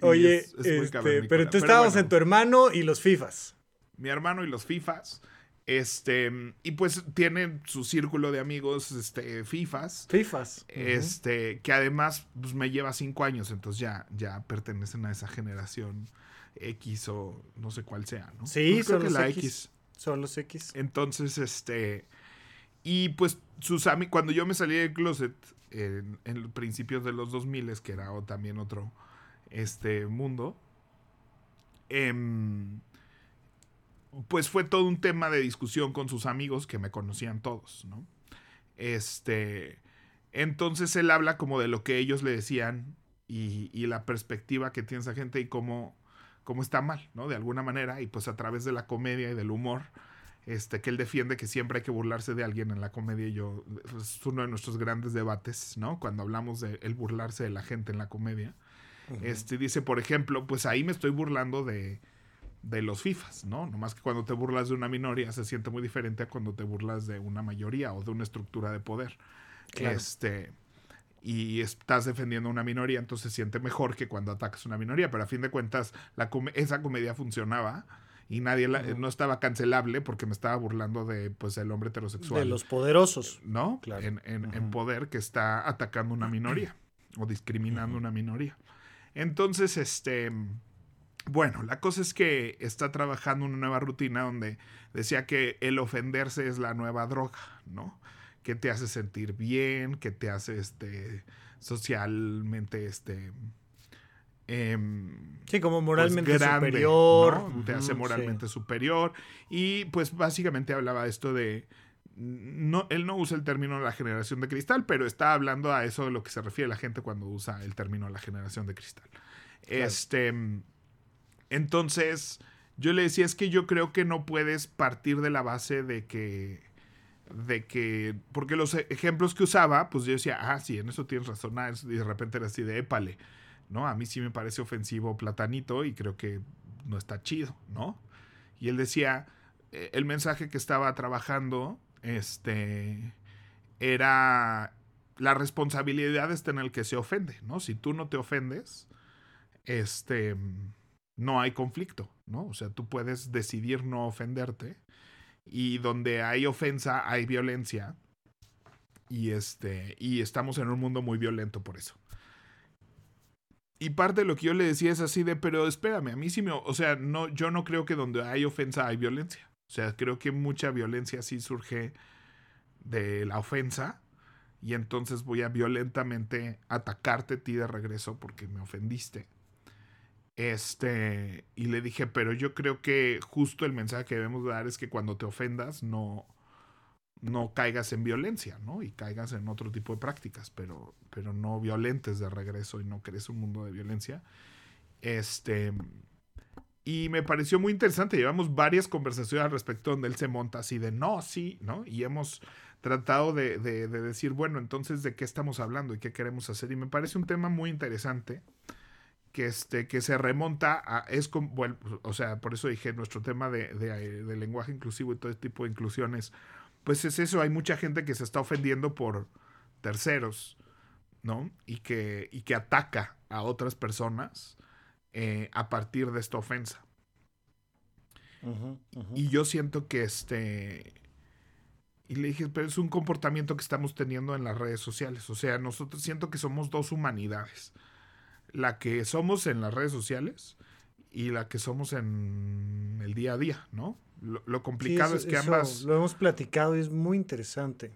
Oye, este, pero tú estábamos en tu hermano y los FIFAs. Mi hermano y los FIFAs. Este, y pues tiene su círculo de amigos, este, FIFAs. FIFAs. Este, que además pues, me lleva cinco años, entonces ya, ya pertenecen a esa generación X o no sé cuál sea, ¿no? Sí, son los X. Son los X. Entonces, este, y pues sus amigos, cuando yo me salí del closet en, en principios de los 2000, que era también otro, este, mundo, eh, pues fue todo un tema de discusión con sus amigos que me conocían todos, ¿no? Este, entonces él habla como de lo que ellos le decían y, y la perspectiva que tiene esa gente y cómo, cómo, está mal, ¿no? De alguna manera, y pues a través de la comedia y del humor, este, que él defiende que siempre hay que burlarse de alguien en la comedia y yo, es uno de nuestros grandes debates, ¿no? Cuando hablamos de el burlarse de la gente en la comedia. Este dice, por ejemplo, pues ahí me estoy burlando de, de los FIFAs, ¿no? Nomás que cuando te burlas de una minoría se siente muy diferente a cuando te burlas de una mayoría o de una estructura de poder. Este, y estás defendiendo una minoría, entonces se siente mejor que cuando atacas una minoría, pero a fin de cuentas la esa comedia funcionaba y nadie no estaba cancelable porque me estaba burlando de pues el hombre heterosexual. De los poderosos. ¿No? Claro. En, en, poder que está atacando una minoría o discriminando una minoría. Entonces, este bueno, la cosa es que está trabajando una nueva rutina donde decía que el ofenderse es la nueva droga, ¿no? Que te hace sentir bien, que te hace este socialmente este em, sí, como moralmente pues, superior. Te hace moralmente superior. Y pues básicamente hablaba esto de. No, él no usa el término la generación de cristal, pero está hablando a eso de lo que se refiere la gente cuando usa el término la generación de cristal. Este. Entonces, yo le decía, es que yo creo que no puedes partir de la base de que, de que, porque los ejemplos que usaba, pues yo decía, ah, sí, en eso tienes razón, ah, y de repente era así de épale, ¿no? A mí sí me parece ofensivo platanito y creo que no está chido, ¿no? Y él decía, eh, el mensaje que estaba trabajando, este, era la responsabilidad está en el que se ofende, ¿no? Si tú no te ofendes, este, no hay conflicto, ¿no? O sea, tú puedes decidir no ofenderte y donde hay ofensa hay violencia y este, y estamos en un mundo muy violento por eso. Y parte de lo que yo le decía es así de, pero espérame, a mí sí me, o sea, no, yo no creo que donde hay ofensa hay violencia. O sea, creo que mucha violencia sí surge de la ofensa y entonces voy a violentamente atacarte a ti de regreso porque me ofendiste. Este, y le dije, pero yo creo que justo el mensaje que debemos dar es que cuando te ofendas no, no caigas en violencia, ¿no? Y caigas en otro tipo de prácticas, pero, pero no violentes de regreso y no crees un mundo de violencia. Este, y me pareció muy interesante. Llevamos varias conversaciones al respecto donde él se monta así de no, sí, ¿no? Y hemos tratado de, decir, bueno, entonces, ¿de qué estamos hablando y qué queremos hacer? Y me parece un tema muy interesante que, este, que se remonta a, es como, bueno, o sea, por eso dije, nuestro tema de, de, lenguaje inclusivo y todo este tipo de inclusiones, pues es eso, hay mucha gente que se está ofendiendo por terceros, ¿no? Y que, y que ataca a otras personas eh, a partir de esta ofensa. Y yo siento que este y le dije, pero es un comportamiento que estamos teniendo en las redes sociales. O sea, nosotros siento que somos dos humanidades. La que somos en las redes sociales y la que somos en el día a día, ¿no? Lo, complicado es que ambas... Lo hemos platicado y es muy interesante.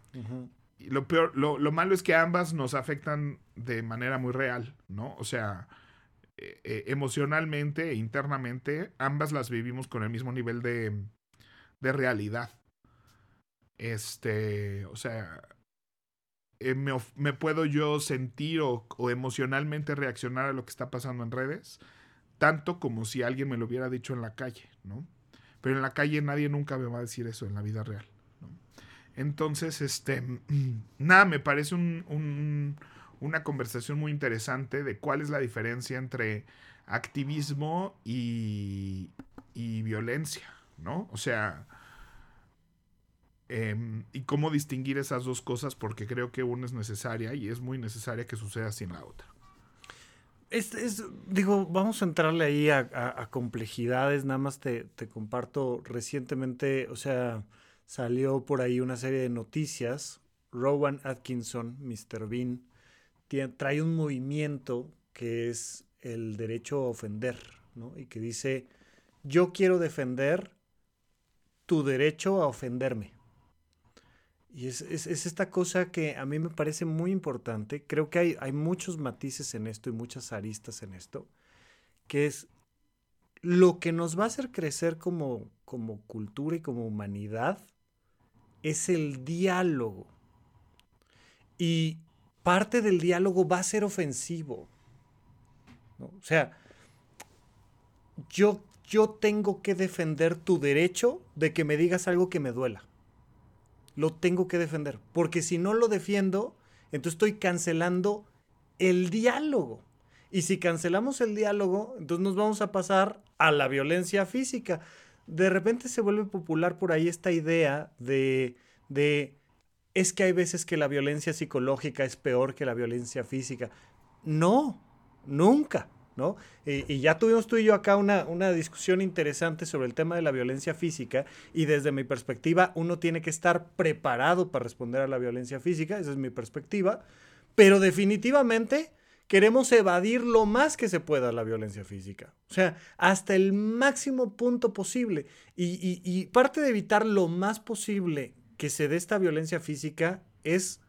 Y lo peor, lo, malo es que ambas nos afectan de manera muy real, ¿no? O sea, eh, eh, emocionalmente e internamente, ambas las vivimos con el mismo nivel de, de realidad. Este, o sea, eh, me, puedo yo sentir o, emocionalmente reaccionar a lo que está pasando en redes, tanto como si alguien me lo hubiera dicho en la calle, ¿no? Pero en la calle nadie nunca me va a decir eso en la vida real. ¿no? Entonces, este, nada, me parece un, una conversación muy interesante de cuál es la diferencia entre activismo y, y violencia, ¿no? O sea, Em, y cómo distinguir esas dos cosas, porque creo que una es necesaria y es muy necesaria que suceda sin la otra. Es, digo, vamos a entrarle ahí a, complejidades, nada más te, te, comparto recientemente, o sea, salió por ahí una serie de noticias, Rowan Atkinson, Mr. Bean, trae un movimiento que es el derecho a ofender, ¿no? Y que dice, yo quiero defender tu derecho a ofenderme. Y es, esta cosa que a mí me parece muy importante. Creo que hay, hay muchos matices en esto y muchas aristas en esto, que es lo que nos va a hacer crecer como, como cultura y como humanidad es el diálogo. Y parte del diálogo va a ser ofensivo. O sea, yo, yo tengo que defender tu derecho de que me digas algo que me duela lo tengo que defender. Porque si no lo defiendo, entonces estoy cancelando el diálogo. Y si cancelamos el diálogo, entonces nos vamos a pasar a la violencia física. De repente se vuelve popular por ahí esta idea de, de es que hay veces que la violencia psicológica es peor que la violencia física. No, nunca. ¿No? Y, ya tuvimos tú y yo acá una, una discusión interesante sobre el tema de la violencia física y desde mi perspectiva uno tiene que estar preparado para responder a la violencia física, esa es mi perspectiva, pero definitivamente queremos evadir lo más que se pueda la violencia física, o sea, hasta el máximo punto posible y, y parte de evitar lo más posible que se dé esta violencia física es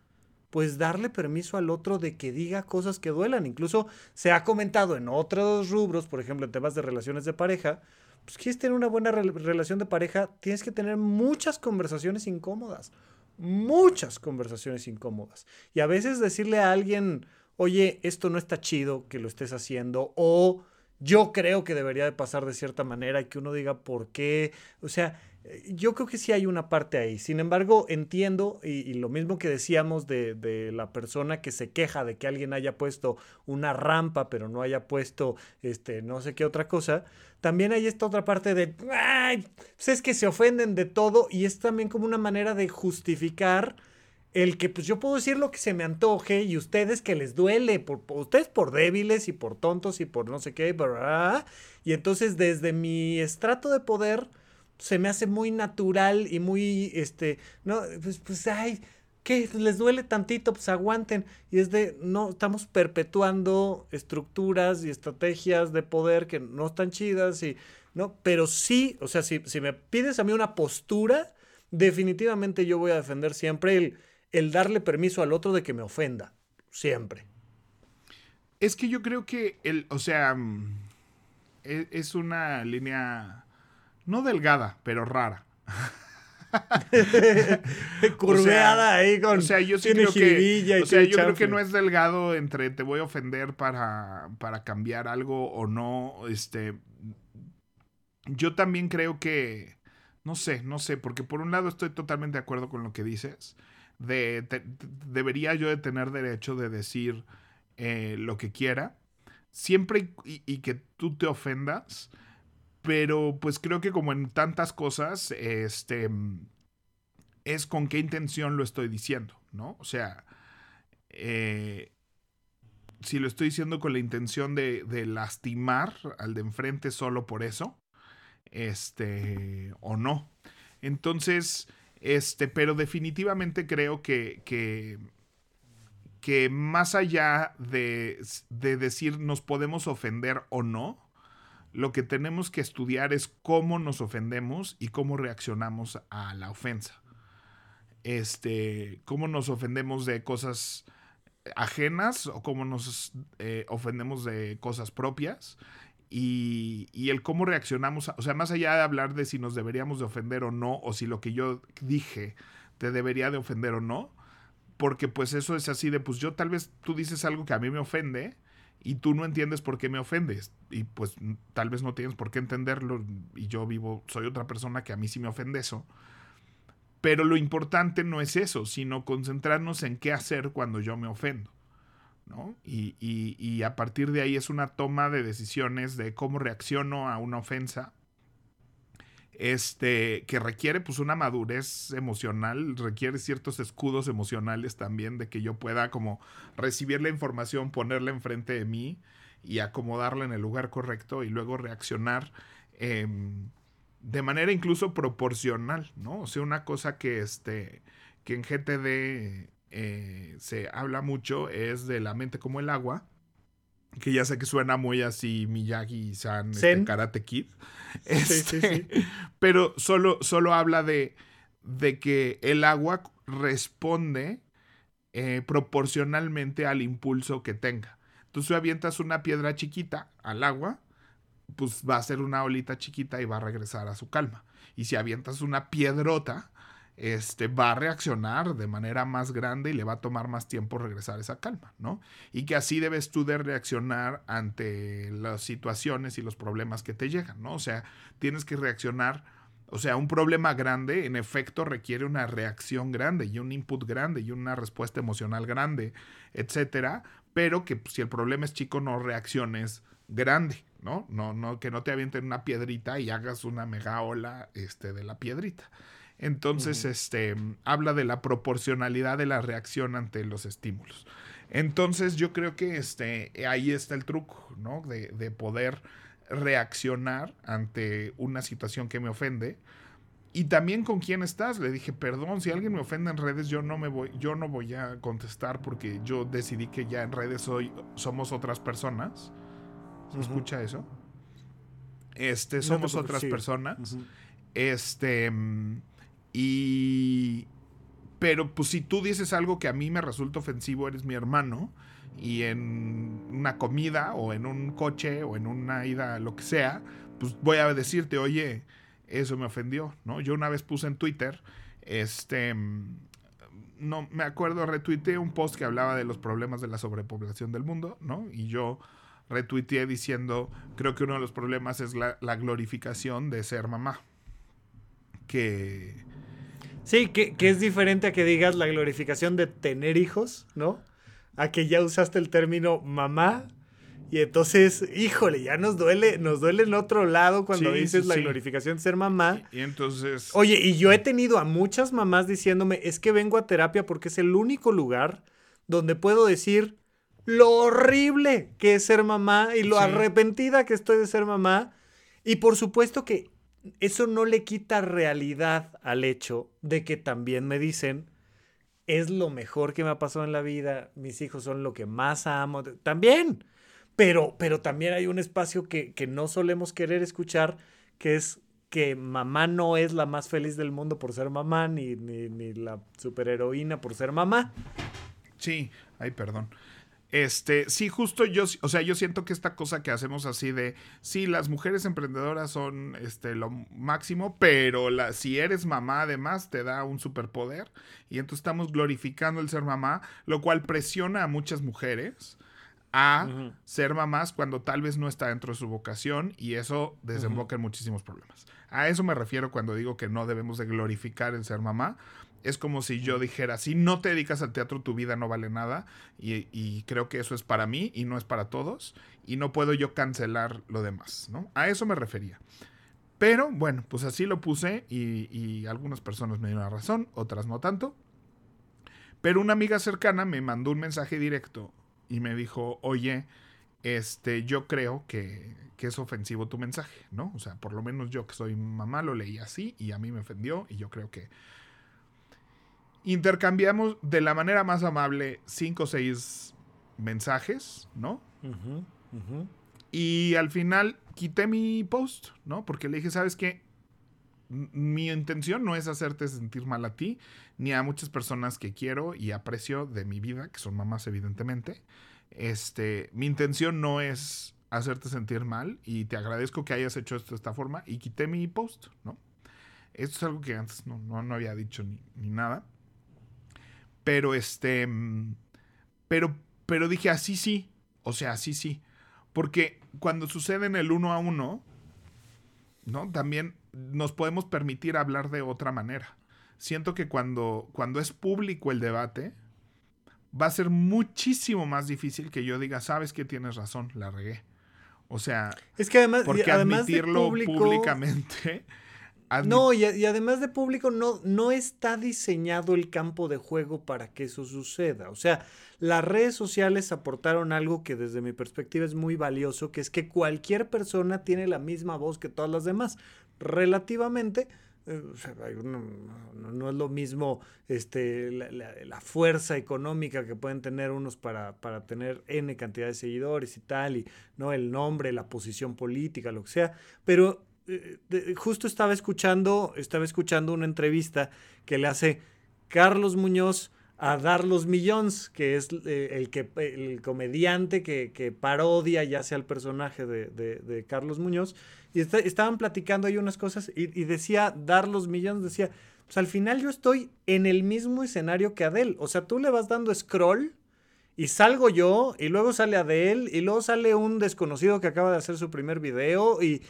pues darle permiso al otro de que diga cosas que duelan. Incluso se ha comentado en otros rubros, por ejemplo, en temas de relaciones de pareja, pues quieres tener una buena relación de pareja, tienes que tener muchas conversaciones incómodas, muchas conversaciones incómodas. Y a veces decirle a alguien, oye, esto no está chido que lo estés haciendo, o yo creo que debería de pasar de cierta manera y que uno diga por qué. O sea, yo creo que sí hay una parte ahí. Sin embargo, entiendo, y, lo mismo que decíamos de, de, la persona que se queja de que alguien haya puesto una rampa, pero no haya puesto este, no sé qué otra cosa, también hay esta otra parte de, ay, pues es que se ofenden de todo y es también como una manera de justificar el que pues yo puedo decir lo que se me antoje y ustedes que les duele, por, ustedes por débiles y por tontos y por no sé qué, y entonces desde mi estrato de poder se me hace muy natural y muy, este, no, pues, pues, ay, ¿qué? Les duele tantito, pues aguanten. Y es de, no, estamos perpetuando estructuras y estrategias de poder que no están chidas y, ¿no? Pero sí, o sea, si, si me pides a mí una postura, definitivamente yo voy a defender siempre el el darle permiso al otro de que me ofenda. Siempre. Es que yo creo que el, o sea, mm, e, es una línea no delgada, pero rara. Curveada ahí con. O sea, yo sí creo que. O sea, yo creo que no es delgado entre te voy a ofender para, para cambiar algo o no. Este. Yo también creo que. No sé, no sé, porque por un lado estoy totalmente de acuerdo con lo que dices de, debería yo de tener derecho de decir eh, lo que quiera, siempre y, que tú te ofendas, pero pues creo que como en tantas cosas, este, es con qué intención lo estoy diciendo, ¿no? O sea, eh, si lo estoy diciendo con la intención de, de, lastimar al de enfrente solo por eso, este, o no. Entonces, este, pero definitivamente creo que, que, que más allá de, de decir nos podemos ofender o no, lo que tenemos que estudiar es cómo nos ofendemos y cómo reaccionamos a la ofensa. Este, cómo nos ofendemos de cosas ajenas o cómo nos eh, ofendemos de cosas propias y, el cómo reaccionamos, o sea, más allá de hablar de si nos deberíamos de ofender o no, o si lo que yo dije te debería de ofender o no, porque pues eso es así de, pues yo tal vez tú dices algo que a mí me ofende y tú no entiendes por qué me ofendes y pues tal vez no tienes por qué entenderlo y yo vivo, soy otra persona que a mí sí me ofende eso. Pero lo importante no es eso, sino concentrarnos en qué hacer cuando yo me ofendo. ¿no? Y, y, a partir de ahí es una toma de decisiones de cómo reacciono a una ofensa. Este, que requiere pues una madurez emocional, requiere ciertos escudos emocionales también de que yo pueda como recibir la información, ponerla enfrente de mí y acomodarla en el lugar correcto y luego reaccionar em, de manera incluso proporcional, ¿no? O sea, una cosa que este, que en GTD eh, se habla mucho es de la mente como el agua. Que ya sé que suena muy así Miyagi-san, este, Karate Kid. Este, pero solo, solo habla de, de que el agua responde eh, proporcionalmente al impulso que tenga. Entonces, si avientas una piedra chiquita al agua, pues va a ser una olita chiquita y va a regresar a su calma. Y si avientas una piedrota, este, va a reaccionar de manera más grande y le va a tomar más tiempo regresar esa calma, ¿no? Y que así debes tú de reaccionar ante las situaciones y los problemas que te llegan, ¿no? O sea, tienes que reaccionar, o sea, un problema grande en efecto requiere una reacción grande y un input grande y una respuesta emocional grande, etcétera, pero que si el problema es chico no reacciones grande, ¿no? No, no, que no te avienten una piedrita y hagas una mega ola este, de la piedrita. Entonces, este, habla de la proporcionalidad de la reacción ante los estímulos. Entonces, yo creo que este, ahí está el truco, ¿no? De, de poder reaccionar ante una situación que me ofende. Y también con quién estás. Le dije, perdón, si alguien me ofende en redes, yo no me voy, yo no voy a contestar porque yo decidí que ya en redes hoy somos otras personas. ¿Se escucha eso? Este, somos otras personas. Este. Y... Pero pues si tú dices algo que a mí me resulta ofensivo, eres mi hermano, y en una comida o en un coche o en una ida, lo que sea, pues voy a decirte, oye, eso me ofendió, ¿no? Yo una vez puse en Twitter, este, no me acuerdo, retuiteé un post que hablaba de los problemas de la sobrepoblación del mundo, ¿no? Y yo retuiteé diciendo, creo que uno de los problemas es la, la glorificación de ser mamá. Que... Sí, que, que, es diferente a que digas la glorificación de tener hijos, ¿no? A que ya usaste el término mamá y entonces, híjole, ya nos duele, nos duele en otro lado cuando dices la glorificación de ser mamá. Y, entonces. Oye, y yo he tenido a muchas mamás diciéndome, es que vengo a terapia porque es el único lugar donde puedo decir lo horrible que es ser mamá y lo arrepentida que estoy de ser mamá. Y por supuesto que eso no le quita realidad al hecho de que también me dicen, es lo mejor que me ha pasado en la vida, mis hijos son lo que más amo. También. Pero, pero también hay un espacio que, que no solemos querer escuchar, que es que mamá no es la más feliz del mundo por ser mamá, ni, ni, ni la superheroína por ser mamá. Sí, ay, perdón. Este, sí, justo yo, o sea, yo siento que esta cosa que hacemos así de, sí, las mujeres emprendedoras son este, lo máximo, pero la, si eres mamá además te da un superpoder y entonces estamos glorificando el ser mamá, lo cual presiona a muchas mujeres a ser mamás cuando tal vez no está dentro de su vocación y eso desemboca en muchísimos problemas. A eso me refiero cuando digo que no debemos de glorificar el ser mamá. Es como si yo dijera, si no te dedicas al teatro, tu vida no vale nada. Y, creo que eso es para mí y no es para todos. Y no puedo yo cancelar lo demás, ¿no? A eso me refería. Pero bueno, pues así lo puse y, y algunas personas me dieron la razón, otras no tanto. Pero una amiga cercana me mandó un mensaje directo y me dijo, oye, este, yo creo que, que, es ofensivo tu mensaje, ¿no? O sea, por lo menos yo que soy mamá lo leí así y a mí me ofendió y yo creo que intercambiamos de la manera más amable cinco o seis mensajes, ¿no? Y al final quité mi post, ¿no? Porque le dije, ¿sabes qué? Mi intención no es hacerte sentir mal a ti, ni a muchas personas que quiero y aprecio de mi vida, que son mamás evidentemente. Este, mi intención no es hacerte sentir mal y te agradezco que hayas hecho esto de esta forma y quité mi post, ¿no? Esto es algo que antes no, no, había dicho ni, ni, nada. Pero este, pero, pero dije así sí, o sea, así sí. Porque cuando sucede en el uno a uno, ¿no? También nos podemos permitir hablar de otra manera siento que cuando, cuando es público el debate, va a ser muchísimo más difícil que yo diga, sabes que tienes razón, la regué. O sea, es que además, porque admitirlo públicamente. No, y, además de público, no, no está diseñado el campo de juego para que eso suceda. O sea, las redes sociales aportaron algo que desde mi perspectiva es muy valioso, que es que cualquier persona tiene la misma voz que todas las demás. Relativamente, eh, no, es lo mismo este, la, fuerza económica que pueden tener unos para, para, tener N cantidad de seguidores y tal, y no el nombre, la posición política, lo que sea. Pero eh, justo estaba escuchando, estaba escuchando una entrevista que le hace Carlos Muñoz a Darlos Millones, que es eh, el, que, el comediante que, que, parodia ya sea el personaje de, de, Carlos Muñoz, y estaban platicando ahí unas cosas y, y decía, Darlos Millones decía, pues al final yo estoy en el mismo escenario que Adele, o sea, tú le vas dando scroll y salgo yo, y luego sale Adele, y luego sale un desconocido que acaba de hacer su primer video, y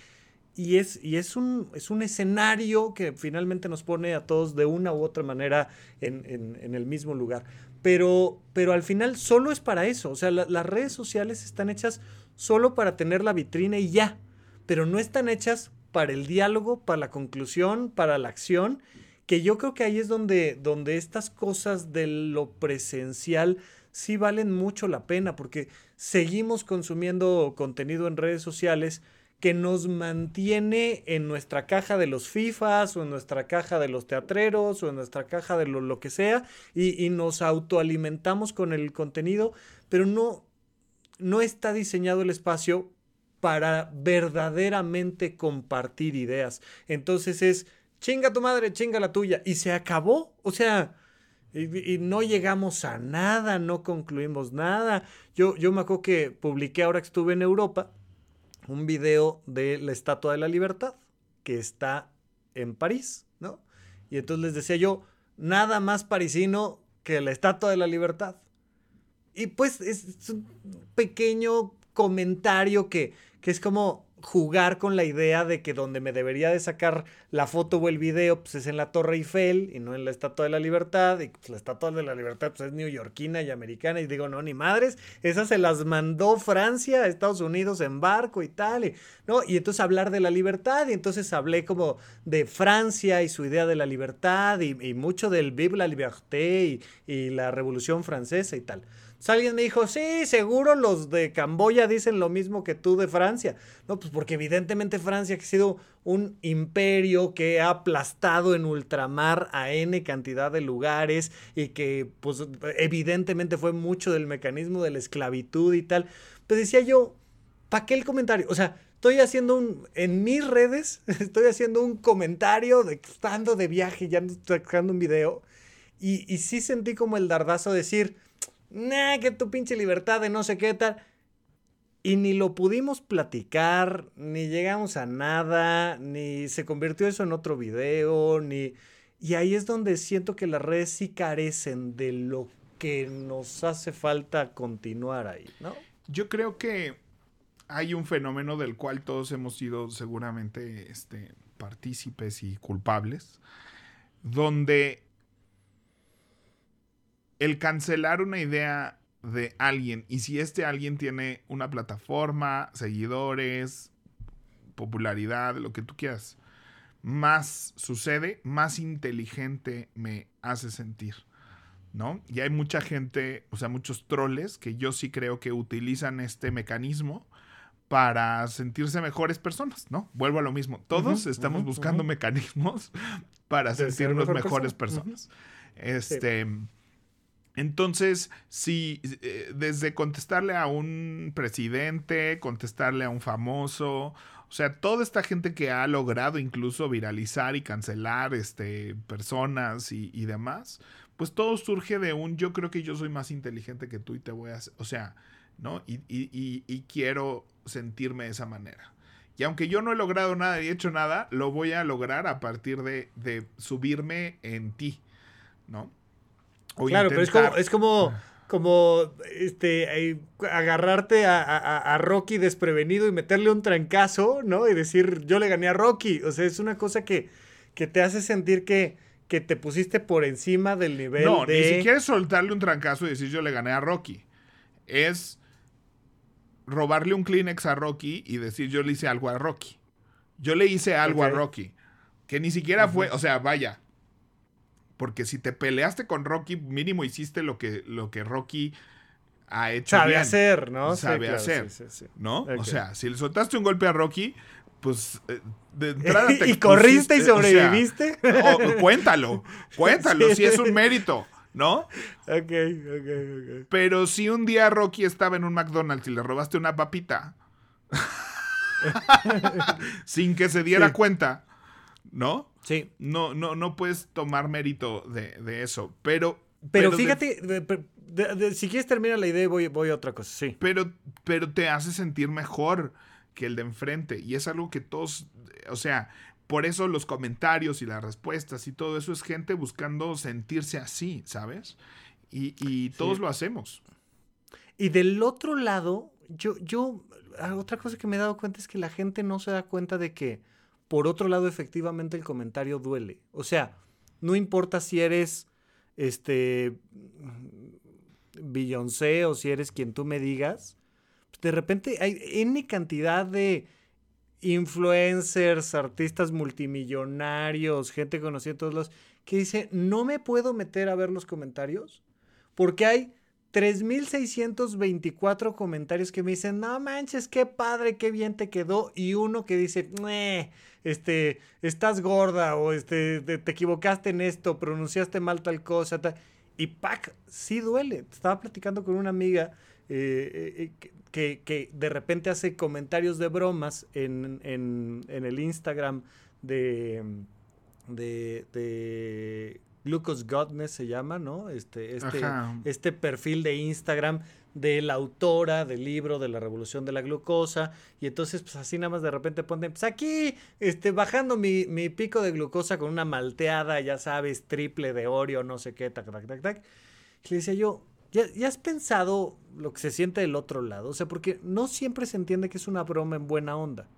y es, y es, un, es un escenario que finalmente nos pone a todos de una u otra manera en, el mismo lugar. Pero, pero al final solo es para eso. O sea, las redes sociales están hechas solo para tener la vitrina y ya. Pero no están hechas para el diálogo, para la conclusión, para la acción. Que yo creo que ahí es donde, donde estas cosas de lo presencial sí valen mucho la pena. Porque seguimos consumiendo contenido en redes sociales que nos mantiene en nuestra caja de los FIFAs o en nuestra caja de los teatreros o en nuestra caja de lo, que sea y, nos autoalimentamos con el contenido, pero no, no está diseñado el espacio para verdaderamente compartir ideas. Entonces es chinga tu madre, chinga la tuya y se acabó. O sea, y, no llegamos a nada, no concluimos nada. Yo, yo me acuerdo que publiqué ahora que estuve en Europa un video de la Estatua de la Libertad, que está en París, ¿no? Y entonces les decía yo, nada más parisino que la Estatua de la Libertad. Y pues es un pequeño comentario que, que es como jugar con la idea de que donde me debería de sacar la foto o el video pues es en la Torre Eiffel y no en la Estatua de la Libertad y pues la Estatua de la Libertad pues es neoyorquina y americana y digo no ni madres esas se las mandó Francia a Estados Unidos en barco y tal y, no y entonces hablar de la libertad y entonces hablé como de Francia y su idea de la libertad y, mucho del Vive la Liberté y, y la Revolución Francesa y tal alguien me dijo, sí, seguro los de Camboya dicen lo mismo que tú de Francia. No, pues porque evidentemente Francia ha sido un imperio que ha aplastado en ultramar a N cantidad de lugares y que pues evidentemente fue mucho del mecanismo de la esclavitud y tal. Pues decía yo, ¿para qué el comentario? O sea, estoy haciendo un, en mis redes, estoy haciendo un comentario de estando de viaje, ya sacando un video. Y, y sí sentí como el dardazo de decir, nah, que tu pinche libertad de no sé qué tal. Y ni lo pudimos platicar, ni llegamos a nada, ni se convirtió eso en otro video, ni... Y ahí es donde siento que las redes sí carecen de lo que nos hace falta continuar ahí, ¿no? Yo creo que hay un fenómeno del cual todos hemos sido seguramente este, partícipes y culpables, donde el cancelar una idea de alguien y si este alguien tiene una plataforma, seguidores, popularidad, lo que tú quieras, más sucede, más inteligente me hace sentir. ¿No? Y hay mucha gente, o sea, muchos troles que yo sí creo que utilizan este mecanismo para sentirse mejores personas, ¿no? Vuelvo a lo mismo. Todos estamos buscando mecanismos para sentirnos mejores personas. Este. Entonces, si eh, desde contestarle a un presidente, contestarle a un famoso, o sea, toda esta gente que ha logrado incluso viralizar y cancelar este, personas y, demás, pues todo surge de un yo creo que yo soy más inteligente que tú y te voy a... O sea, ¿no? Y, y quiero sentirme de esa manera. Y aunque yo no he logrado nada y he hecho nada, lo voy a lograr a partir de, de subirme en ti, ¿no? Claro, pero es como, es como, como este, agarrarte a, Rocky desprevenido y meterle un trancazo, ¿no? Y decir, yo le gané a Rocky. O sea, es una cosa que, que te hace sentir que, que te pusiste por encima del nivel. No, ni siquiera es soltarle un trancazo y decir, yo le gané a Rocky. Es robarle un Kleenex a Rocky y decir, yo le hice algo a Rocky. Yo le hice algo a Rocky. Que ni siquiera fue, o sea, vaya, porque si te peleaste con Rocky, mínimo hiciste lo que, lo que Rocky ha hecho. Sabe hacer, ¿no? Sabe hacer. ¿No? O sea, si le soltaste un golpe a Rocky, pues eh, de entrada te ¿Y corriste y sobreviviste? cuéntalo, cuéntalo, si es un mérito, ¿no? Ok, ok, ok. Pero si un día Rocky estaba en un McDonald's y le robaste una papita, sin que se diera cuenta, ¿no? Sí. No, no, no puedes tomar mérito de, eso. Pero. Pero, fíjate, si quieres terminar la idea, voy, voy a otra cosa, sí. Pero, pero te hace sentir mejor que el de enfrente. Y es algo que todos. O sea, por eso los comentarios y las respuestas y todo eso es gente buscando sentirse así, ¿sabes? Y, todos lo hacemos. Y del otro lado, yo, yo, otra cosa que me he dado cuenta es que la gente no se da cuenta de que por otro lado, efectivamente el comentario duele. O sea, no importa si eres este Beyoncé o si eres quien tú me digas, de repente hay N cantidad de influencers, artistas multimillonarios, gente conocida en todos los que dice, no me puedo meter a ver los comentarios porque hay 3.624 comentarios que me dicen, no manches, qué padre, qué bien te quedó. Y uno que dice, este, estás gorda o este, te, equivocaste en esto, pronunciaste mal tal cosa. Y pack, sí duele. Estaba platicando con una amiga eh, eh, que, que, de repente hace comentarios de bromas en, en, en el Instagram de, de, de Glucose Godness se llama, ¿no? Este, este, este perfil de Instagram de la autora del libro de la revolución de la glucosa. Y entonces, pues así nada más de repente ponen, pues aquí, este, bajando mi, mi pico de glucosa con una malteada, ya sabes, triple de Oreo, no sé qué, tac, tac, tac, tac. Y le decía yo, ¿Ya, ¿Ya has pensado lo que se siente del otro lado? O sea, porque no siempre se entiende que es una broma en buena onda.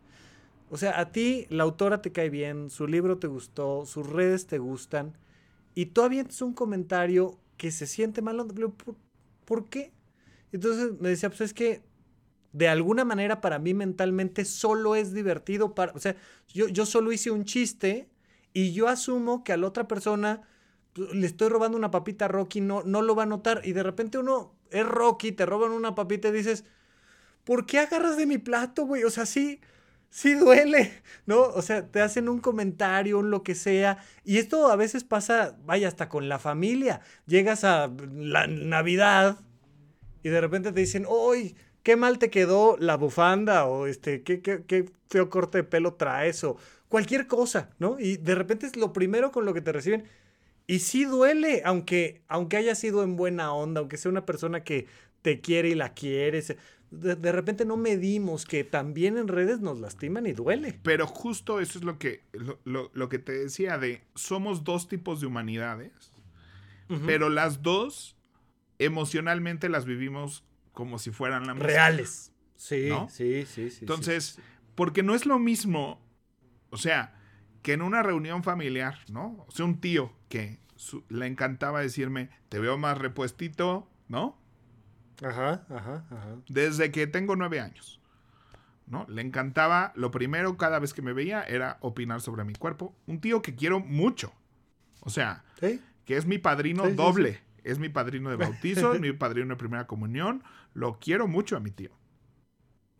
O sea, a ti la autora te cae bien, su libro te gustó, sus redes te gustan, y tú avientas un comentario que se siente mal. ¿Por, ¿Por qué? Entonces me decía, pues es que de alguna manera para mí mentalmente solo es divertido. Para, o sea, yo, yo solo hice un chiste y yo asumo que a la otra persona pues, le estoy robando una papita a Rocky, no, no lo va a notar. Y de repente uno es Rocky, te roban una papita y dices, ¿por qué agarras de mi plato, güey? O sea, sí, sí duele, ¿no? O sea, te hacen un comentario, un lo que sea. Y esto a veces pasa, vaya, hasta con la familia. Llegas a la Navidad y de repente te dicen, ¡Uy! qué mal te quedó la bufanda! O este, qué, qué, qué feo corte de pelo traes, o cualquier cosa, ¿no? Y de repente es lo primero con lo que te reciben. Y sí duele, aunque, aunque haya sido en buena onda, aunque sea una persona que te quiere y la quieres. De, de, repente no medimos que también en redes nos lastiman y duele. Pero justo eso es lo que, lo, lo, lo que te decía de somos dos tipos de humanidades, uh -huh. pero las dos emocionalmente las vivimos como si fueran la misma. Reales. Sí, ¿no? sí, sí, sí. Entonces, sí, sí. porque no es lo mismo, o sea, que en una reunión familiar, ¿no? O sea, un tío que su, le encantaba decirme, te veo más repuestito, ¿no? Ajá, ajá, ajá. Desde que tengo nueve años. ¿no? Le encantaba, lo primero cada vez que me veía era opinar sobre mi cuerpo. Un tío que quiero mucho. O sea, ¿Sí? que es mi padrino doble. Es mi padrino de bautizo, es mi padrino de primera comunión. Lo quiero mucho a mi tío.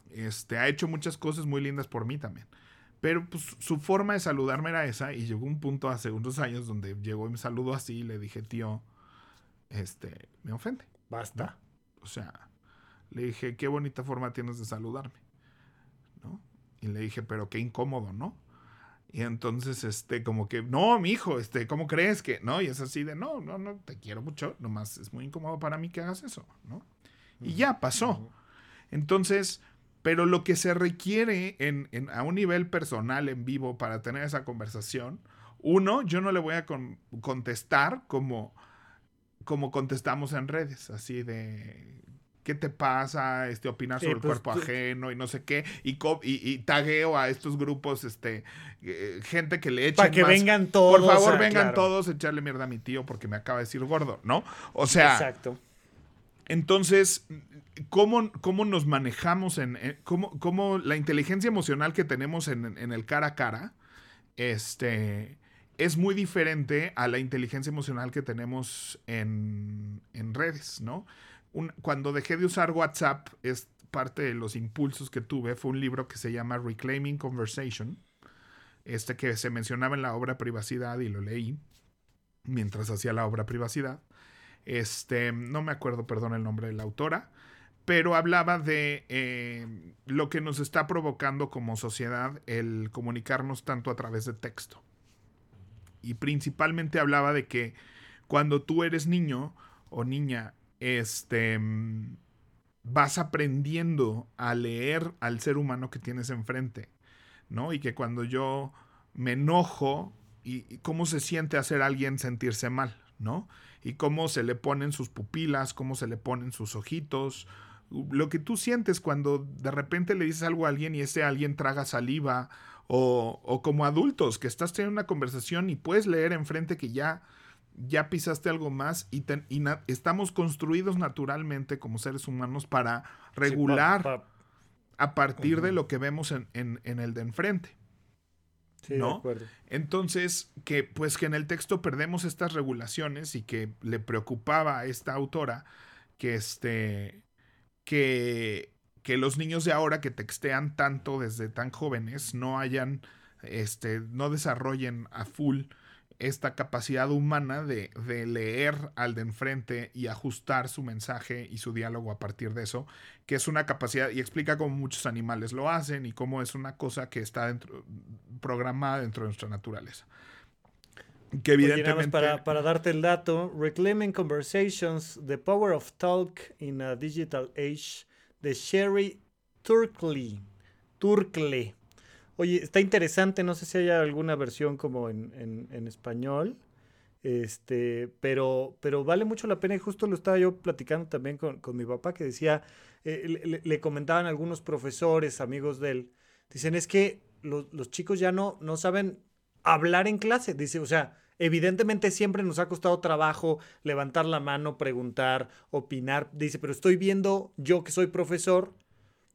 Este, ha hecho muchas cosas muy lindas por mí también. Pero pues, su forma de saludarme era esa y llegó un punto hace unos años donde llegó y me saludó así y le dije, tío, este, me ofende. Basta. ¿no? O sea, le dije, qué bonita forma tienes de saludarme. ¿No? Y le dije, pero qué incómodo, ¿no? Y entonces, este, como que, no, mi hijo, este, ¿cómo crees que? No, y es así de, no, no, no, te quiero mucho, nomás es muy incómodo para mí que hagas eso, ¿no? Y ya pasó. Entonces, pero lo que se requiere en, en, a un nivel personal, en vivo, para tener esa conversación, uno, yo no le voy a con, contestar como, como contestamos en redes, así de, ¿qué te pasa? Este, opinar sobre sí, pues, el cuerpo tú... ajeno y no sé qué. Y, y, y, tagueo a estos grupos, este, eh, gente que le echen Para que más. vengan todos. Por favor, vengan claro. todos a echarle mierda a mi tío porque me acaba de decir gordo, ¿no? O sea. Exacto. Entonces, ¿cómo, cómo nos manejamos en. en cómo, cómo, la inteligencia emocional que tenemos en, en el cara a cara, este es muy diferente a la inteligencia emocional que tenemos en, en redes, ¿no? Cuando dejé de usar WhatsApp, es parte de los impulsos que tuve, fue un libro que se llama Reclaiming Conversation, este que se mencionaba en la obra Privacidad y lo leí mientras hacía la obra Privacidad. Este, no me acuerdo, perdón, el nombre de la autora, pero hablaba de eh, lo que nos está provocando como sociedad el comunicarnos tanto a través de texto. Y principalmente hablaba de que cuando tú eres niño o niña este, vas aprendiendo a leer al ser humano que tienes enfrente, ¿no? Y que cuando yo me enojo, y, y cómo se siente hacer a alguien sentirse mal, ¿no? Y cómo se le ponen sus pupilas, cómo se le ponen sus ojitos, lo que tú sientes cuando de repente le dices algo a alguien y ese alguien traga saliva, o, o como adultos, que estás teniendo una conversación y puedes leer enfrente que ya ya pisaste algo más y, ten, y na, estamos construidos naturalmente como seres humanos para regular sí, pa, pa. a partir uh -huh. de lo que vemos en, en, en, el de enfrente. Sí, ¿no? Entonces, que pues que en el texto perdemos estas regulaciones y que le preocupaba a esta autora que este que, que los niños de ahora que textean tanto desde tan jóvenes no hayan este no desarrollen a full esta capacidad humana de, de, leer al de enfrente y ajustar su mensaje y su diálogo a partir de eso, que es una capacidad, y explica cómo muchos animales lo hacen y cómo es una cosa que está dentro, programada dentro de nuestra naturaleza. Que evidentemente... Para, para, darte el dato, Reclaiming Conversations, The Power of Talk in a Digital Age, de Sherry Turkley. Turkley. Oye, está interesante, no sé si hay alguna versión como en, español. Este, pero, pero vale mucho la pena y justo lo estaba yo platicando también con, mi papá que decía, eh, le, comentaban algunos profesores, amigos de él, dicen es que los, los chicos ya no, no saben hablar en clase, dice, o sea, Evidentemente siempre nos ha costado trabajo levantar la mano, preguntar, opinar. Dice, pero estoy viendo yo que soy profesor,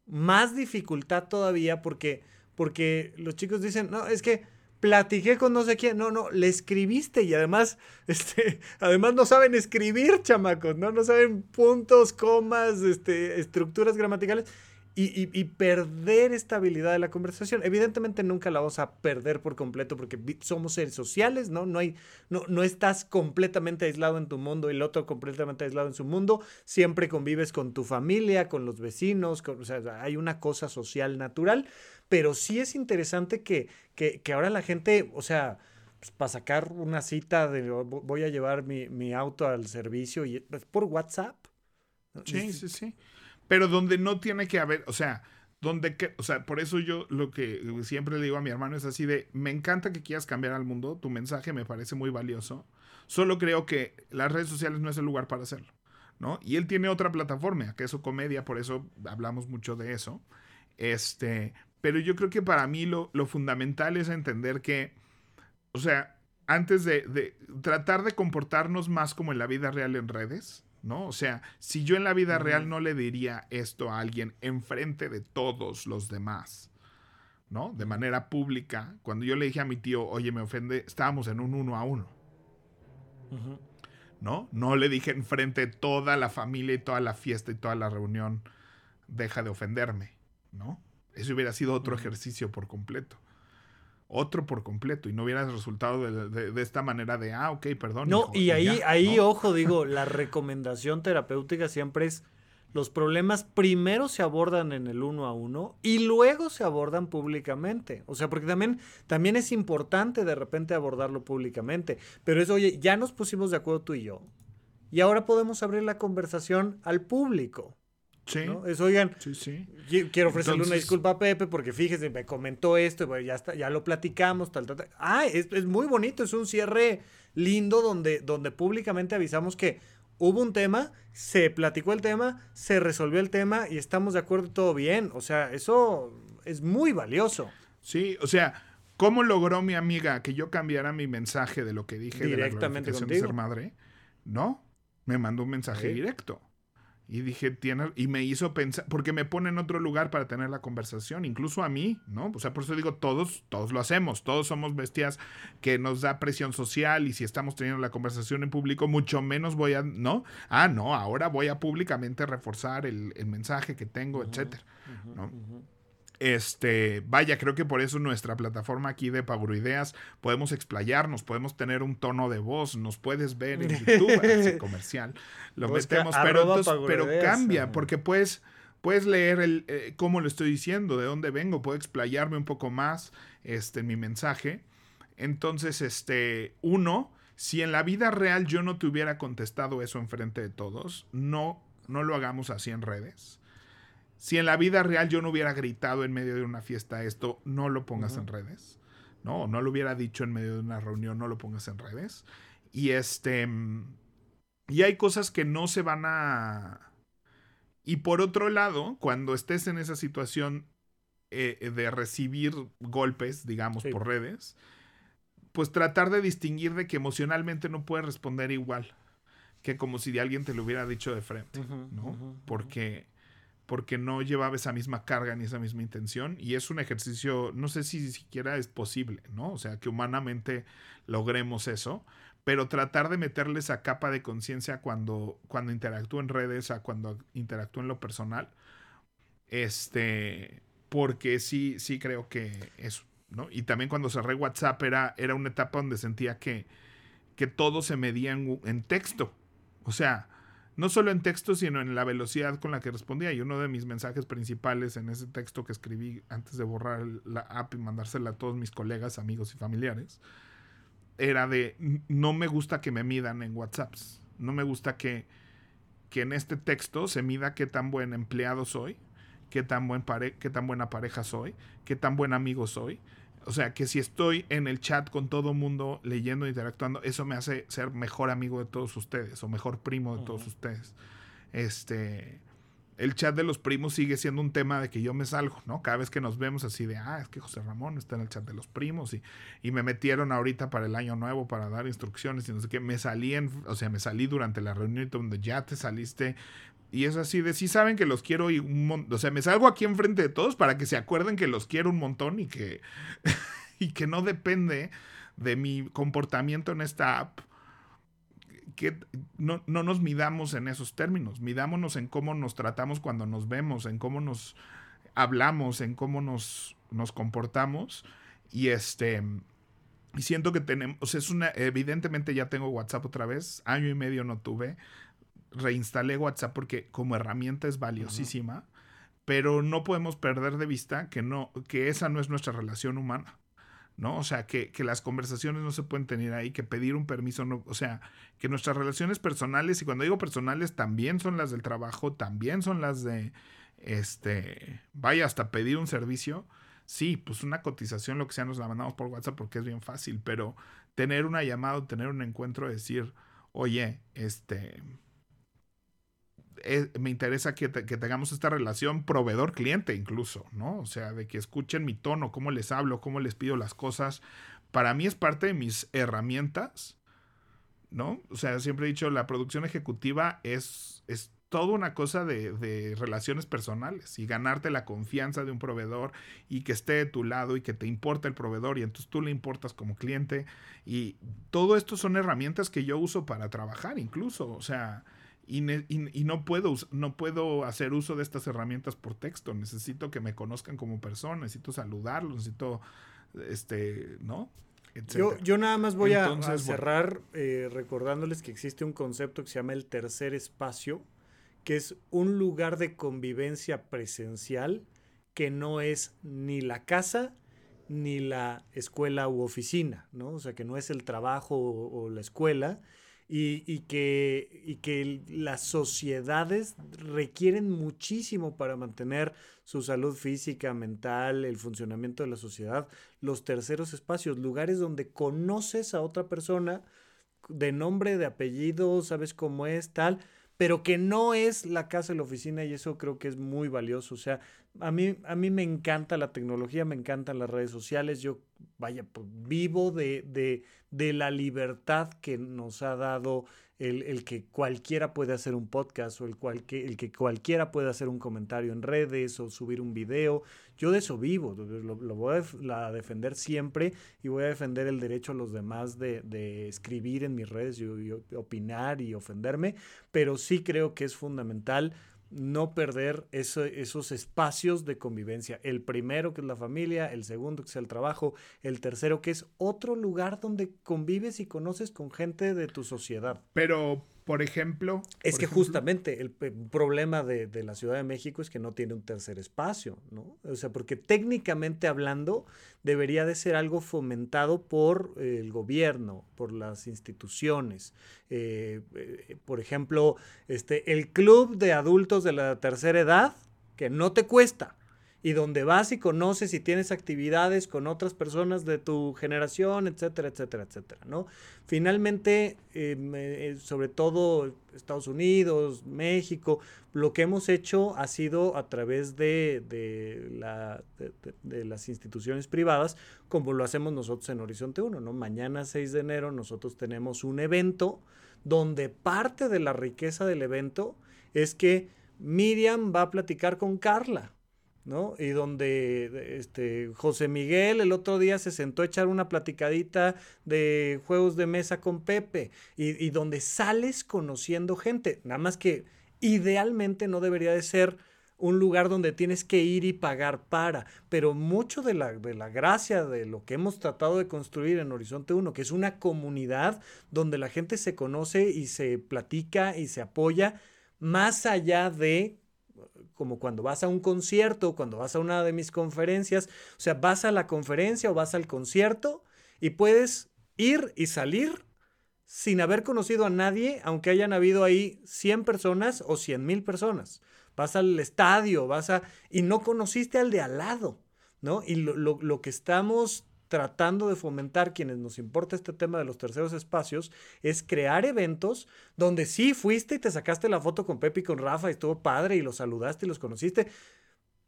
más dificultad todavía porque, porque los chicos dicen, no, es que platiqué con no sé quién, no, no, le escribiste y además, este, además no saben escribir, chamacos, ¿no? No saben puntos, comas, este, estructuras gramaticales y, perder esta habilidad de la conversación. Evidentemente nunca la vamos a perder por completo porque somos seres sociales, ¿no? No, hay, no, no estás completamente aislado en tu mundo y el otro completamente aislado en su mundo. Siempre convives con tu familia, con los vecinos, o sea, hay una cosa social natural, pero sí es interesante que, que, ahora la gente, o sea, pues, para sacar una cita de voy a llevar mi, mi auto al servicio y es pues, por WhatsApp. Sí, sí, sí pero donde no tiene que haber, o sea, donde que, o sea, por eso yo lo que siempre le digo a mi hermano es así de, me encanta que quieras cambiar al mundo, tu mensaje me parece muy valioso, solo creo que las redes sociales no es el lugar para hacerlo, ¿no? Y él tiene otra plataforma, que es su comedia, por eso hablamos mucho de eso, este, pero yo creo que para mí lo, lo fundamental es entender que, o sea, antes de, de tratar de comportarnos más como en la vida real en redes, ¿no? O sea, si yo en la vida real no le diría esto a alguien enfrente de todos los demás, ¿no? De manera pública, cuando yo le dije a mi tío, oye, me ofende, estábamos en un uno a uno. ¿No? No le dije enfrente de toda la familia y toda la fiesta y toda la reunión, deja de ofenderme, ¿no? Eso hubiera sido otro ejercicio por completo otro por completo y no hubiera resultado de, esta manera de, ah, ok, perdón. No, y ahí, ahí ojo, digo, la recomendación terapéutica siempre es, los problemas primero se abordan en el uno a uno y luego se abordan públicamente. O sea, porque también, también es importante de repente abordarlo públicamente. Pero es, oye, ya nos pusimos de acuerdo tú y yo. Y ahora podemos abrir la conversación al público. Sí. Es, oigan, sí, sí. quiero ofrecerle una disculpa a Pepe porque fíjese, me comentó esto, ya, está, ya lo platicamos, tal, tal, tal. Ah, es, es, muy bonito, es un cierre lindo donde, donde públicamente avisamos que hubo un tema, se platicó el tema, se resolvió el tema y estamos de acuerdo todo bien. O sea, eso es muy valioso. Sí, o sea, ¿cómo logró mi amiga que yo cambiara mi mensaje de lo que dije directamente de la de ser madre? No, me mandó un mensaje directo. Y dije, tiene, y me hizo pensar, porque me pone en otro lugar para tener la conversación, incluso a mí, ¿no? O sea, por eso digo, todos, todos lo hacemos, todos somos bestias que nos da presión social y si estamos teniendo la conversación en público, mucho menos voy a, ¿no? Ah, no, ahora voy a públicamente reforzar el, mensaje que tengo, etcétera, ¿no? Este, vaya, creo que por eso nuestra plataforma aquí de Ideas podemos explayarnos, podemos tener un tono de voz, nos puedes ver en YouTube, comercial, lo metemos, pero, pero cambia, porque puedes, puedes leer el, eh, cómo lo estoy diciendo, de dónde vengo, puedo explayarme un poco más este, en mi mensaje. Entonces, este, uno, si en la vida real yo no te hubiera contestado eso enfrente de todos, no, no lo hagamos así en redes si en la vida real yo no hubiera gritado en medio de una fiesta esto, no lo pongas en redes. No, no lo hubiera dicho en medio de una reunión, no lo pongas en redes. Y este. Y hay cosas que no se van a. Y por otro lado, cuando estés en esa situación eh, de recibir golpes, digamos, por redes, pues tratar de distinguir de que emocionalmente no puedes responder igual que como si alguien te lo hubiera dicho de frente, ¿no? Porque porque no llevaba esa misma carga ni esa misma intención y es un ejercicio, no sé si siquiera es posible, ¿no? O sea, que humanamente logremos eso, pero tratar de meterle esa capa de conciencia cuando, cuando interactúo en redes, a cuando interactúo en lo personal, este, porque sí, sí creo que eso, ¿no? Y también cuando cerré WhatsApp era, era una etapa donde sentía que, que todo se medía en texto, o sea, no solo en texto, sino en la velocidad con la que respondía. Y uno de mis mensajes principales en ese texto que escribí antes de borrar la app y mandársela a todos mis colegas, amigos y familiares, era de, no me gusta que me midan en WhatsApps. No me gusta que, que en este texto se mida qué tan buen empleado soy, qué tan, buen pare qué tan buena pareja soy, qué tan buen amigo soy. O sea, que si estoy en el chat con todo mundo, leyendo, interactuando, eso me hace ser mejor amigo de todos ustedes o mejor primo de todos ustedes. Este, el chat de los primos sigue siendo un tema de que yo me salgo, ¿no? Cada vez que nos vemos así de, ah, es que José Ramón está en el chat de los primos y, y me metieron ahorita para el año nuevo para dar instrucciones y no sé qué, me salí en, o sea, me salí durante la reunión donde ya te saliste, y es así de, sí saben que los quiero y un montón, o sea, me salgo aquí enfrente de todos para que se acuerden que los quiero un montón y que, y que no depende de mi comportamiento en esta app. Que no, no nos midamos en esos términos, midámonos en cómo nos tratamos cuando nos vemos, en cómo nos hablamos, en cómo nos, nos comportamos. Y este, y siento que tenemos, o sea, es una, evidentemente ya tengo WhatsApp otra vez, año y medio no tuve, reinstalé WhatsApp porque como herramienta es valiosísima, pero no podemos perder de vista que, no, que esa no es nuestra relación humana. ¿no? O sea, que, que, las conversaciones no se pueden tener ahí, que pedir un permiso, no, o sea, que nuestras relaciones personales, y cuando digo personales, también son las del trabajo, también son las de, este, vaya, hasta pedir un servicio, sí, pues una cotización, lo que sea, nos la mandamos por WhatsApp porque es bien fácil, pero tener una llamada, tener un encuentro, decir, oye, este, me interesa que, tengamos esta relación proveedor-cliente incluso, ¿no? O sea, de que escuchen mi tono, cómo les hablo, cómo les pido las cosas. Para mí es parte de mis herramientas, ¿no? O sea, siempre he dicho, la producción ejecutiva es, es toda una cosa de, de, relaciones personales y ganarte la confianza de un proveedor y que esté de tu lado y que te importa el proveedor y entonces tú le importas como cliente. Y todo esto son herramientas que yo uso para trabajar incluso, o sea y, no, puedo, no puedo hacer uso de estas herramientas por texto. Necesito que me conozcan como persona, necesito saludarlos, necesito, este, ¿no? Yo, yo, nada más voy a, cerrar eh, recordándoles que existe un concepto que se llama el tercer espacio, que es un lugar de convivencia presencial que no es ni la casa ni la escuela u oficina, ¿no? O sea, que no es el trabajo o la escuela, y, que, y que las sociedades requieren muchísimo para mantener su salud física, mental, el funcionamiento de la sociedad, los terceros espacios, lugares donde conoces a otra persona de nombre, de apellido, sabes cómo es, tal, pero que no es la casa la oficina y eso creo que es muy valioso. O sea, a mí, a mí me encanta la tecnología, me encantan las redes sociales, yo, vaya, pues, vivo de, de, de, la libertad que nos ha dado el, el, que cualquiera puede hacer un podcast o el, cual, que, el que cualquiera puede hacer un comentario en redes o subir un video. Yo de eso vivo, lo, voy a, defender siempre y voy a defender el derecho a los demás de, de escribir en mis redes opinar y ofenderme, pero sí creo que es fundamental no perder esos espacios de convivencia. El primero que es la familia, el segundo que es el trabajo, el tercero que es otro lugar donde convives y conoces con gente de tu sociedad. Pero por ejemplo. Es que justamente el, problema de, la Ciudad de México es que no tiene un tercer espacio, ¿no? O sea, porque técnicamente hablando debería de ser algo fomentado por el gobierno, por las instituciones. Eh, eh, por ejemplo, este, el club de adultos de la tercera edad, que no te cuesta y donde vas y conoces y tienes actividades con otras personas de tu generación, etcétera, etcétera, etcétera, ¿no? Finalmente, em, eh, sobre todo Estados Unidos, México, lo que hemos hecho ha sido a través de, de, la, de, las instituciones privadas, como lo hacemos nosotros en Horizonte 1, ¿no? Mañana 6 de enero nosotros tenemos un evento donde parte de la riqueza del evento es que Miriam va a platicar con Carla, ¿no? Y donde este, José Miguel el otro día se sentó a echar una platicadita de juegos de mesa con Pepe y, donde sales conociendo gente, nada más que idealmente no debería de ser un lugar donde tienes que ir y pagar para, pero mucho de la, de la gracia de lo que hemos tratado de construir en Horizonte 1, que es una comunidad donde la gente se conoce y se platica y se apoya, más allá de como cuando vas a un concierto, cuando vas a una de mis conferencias, o sea, vas a la conferencia o vas al concierto y puedes ir y salir sin haber conocido a nadie, aunque hayan habido ahí 100 personas o 100 mil personas. Vas al estadio, vas a... y no conociste al de al lado, ¿no? Y lo, lo que estamos tratando de fomentar, quienes nos importa este tema de los terceros espacios, es crear eventos donde sí fuiste y te sacaste la foto con Pepe y con Rafa y estuvo padre y los saludaste y los conociste,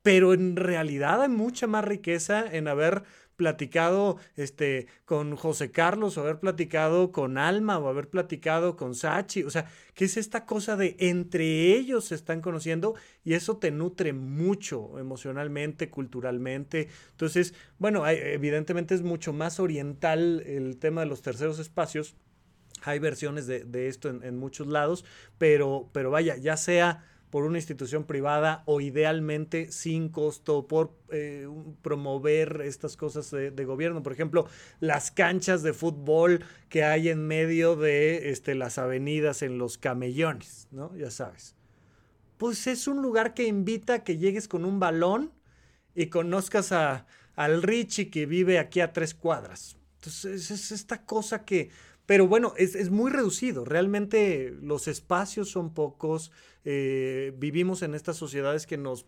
pero en realidad hay mucha más riqueza en haber platicado este, con José Carlos, o haber platicado con Alma, o haber platicado con Sachi. O sea, ¿qué es esta cosa de entre ellos se están conociendo y eso te nutre mucho emocionalmente, culturalmente. Entonces, bueno, evidentemente es mucho más oriental el tema de los terceros espacios. Hay versiones de, esto en, en, muchos lados, pero, pero vaya, ya sea por una institución privada o idealmente sin costo por eh, promover estas cosas de, gobierno. Por ejemplo, las canchas de fútbol que hay en medio de este, las avenidas en los camellones, ¿no? Ya sabes. Pues es un lugar que invita a que llegues con un balón y conozcas a, al Richie que vive aquí a tres cuadras. Entonces es esta cosa que pero bueno, es, muy reducido. Realmente los espacios son pocos. Eh, vivimos en estas sociedades que nos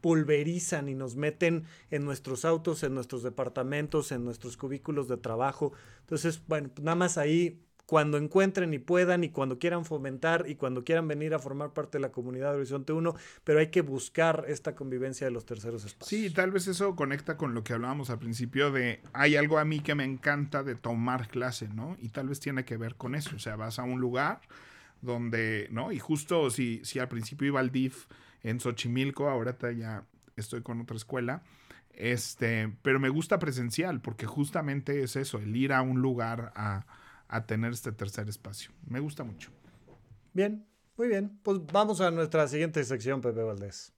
pulverizan y nos meten en nuestros autos, en nuestros departamentos, en nuestros cubículos de trabajo. Entonces, bueno, nada más ahí cuando encuentren y puedan y cuando quieran fomentar y cuando quieran venir a formar parte de la comunidad de Horizonte 1, pero hay que buscar esta convivencia de los terceros espacios. Sí, tal vez eso conecta con lo que hablábamos al principio de hay algo a mí que me encanta de tomar clase, ¿no? Y tal vez tiene que ver con eso, o sea, vas a un lugar donde, ¿no? Y justo si, si al principio iba al DIF en Xochimilco, ahora ya estoy con otra escuela, este, pero me gusta presencial porque justamente es eso, el ir a un lugar a a tener este tercer espacio. Me gusta mucho. Bien, muy bien. Pues vamos a nuestra siguiente sección, Pepe Valdés.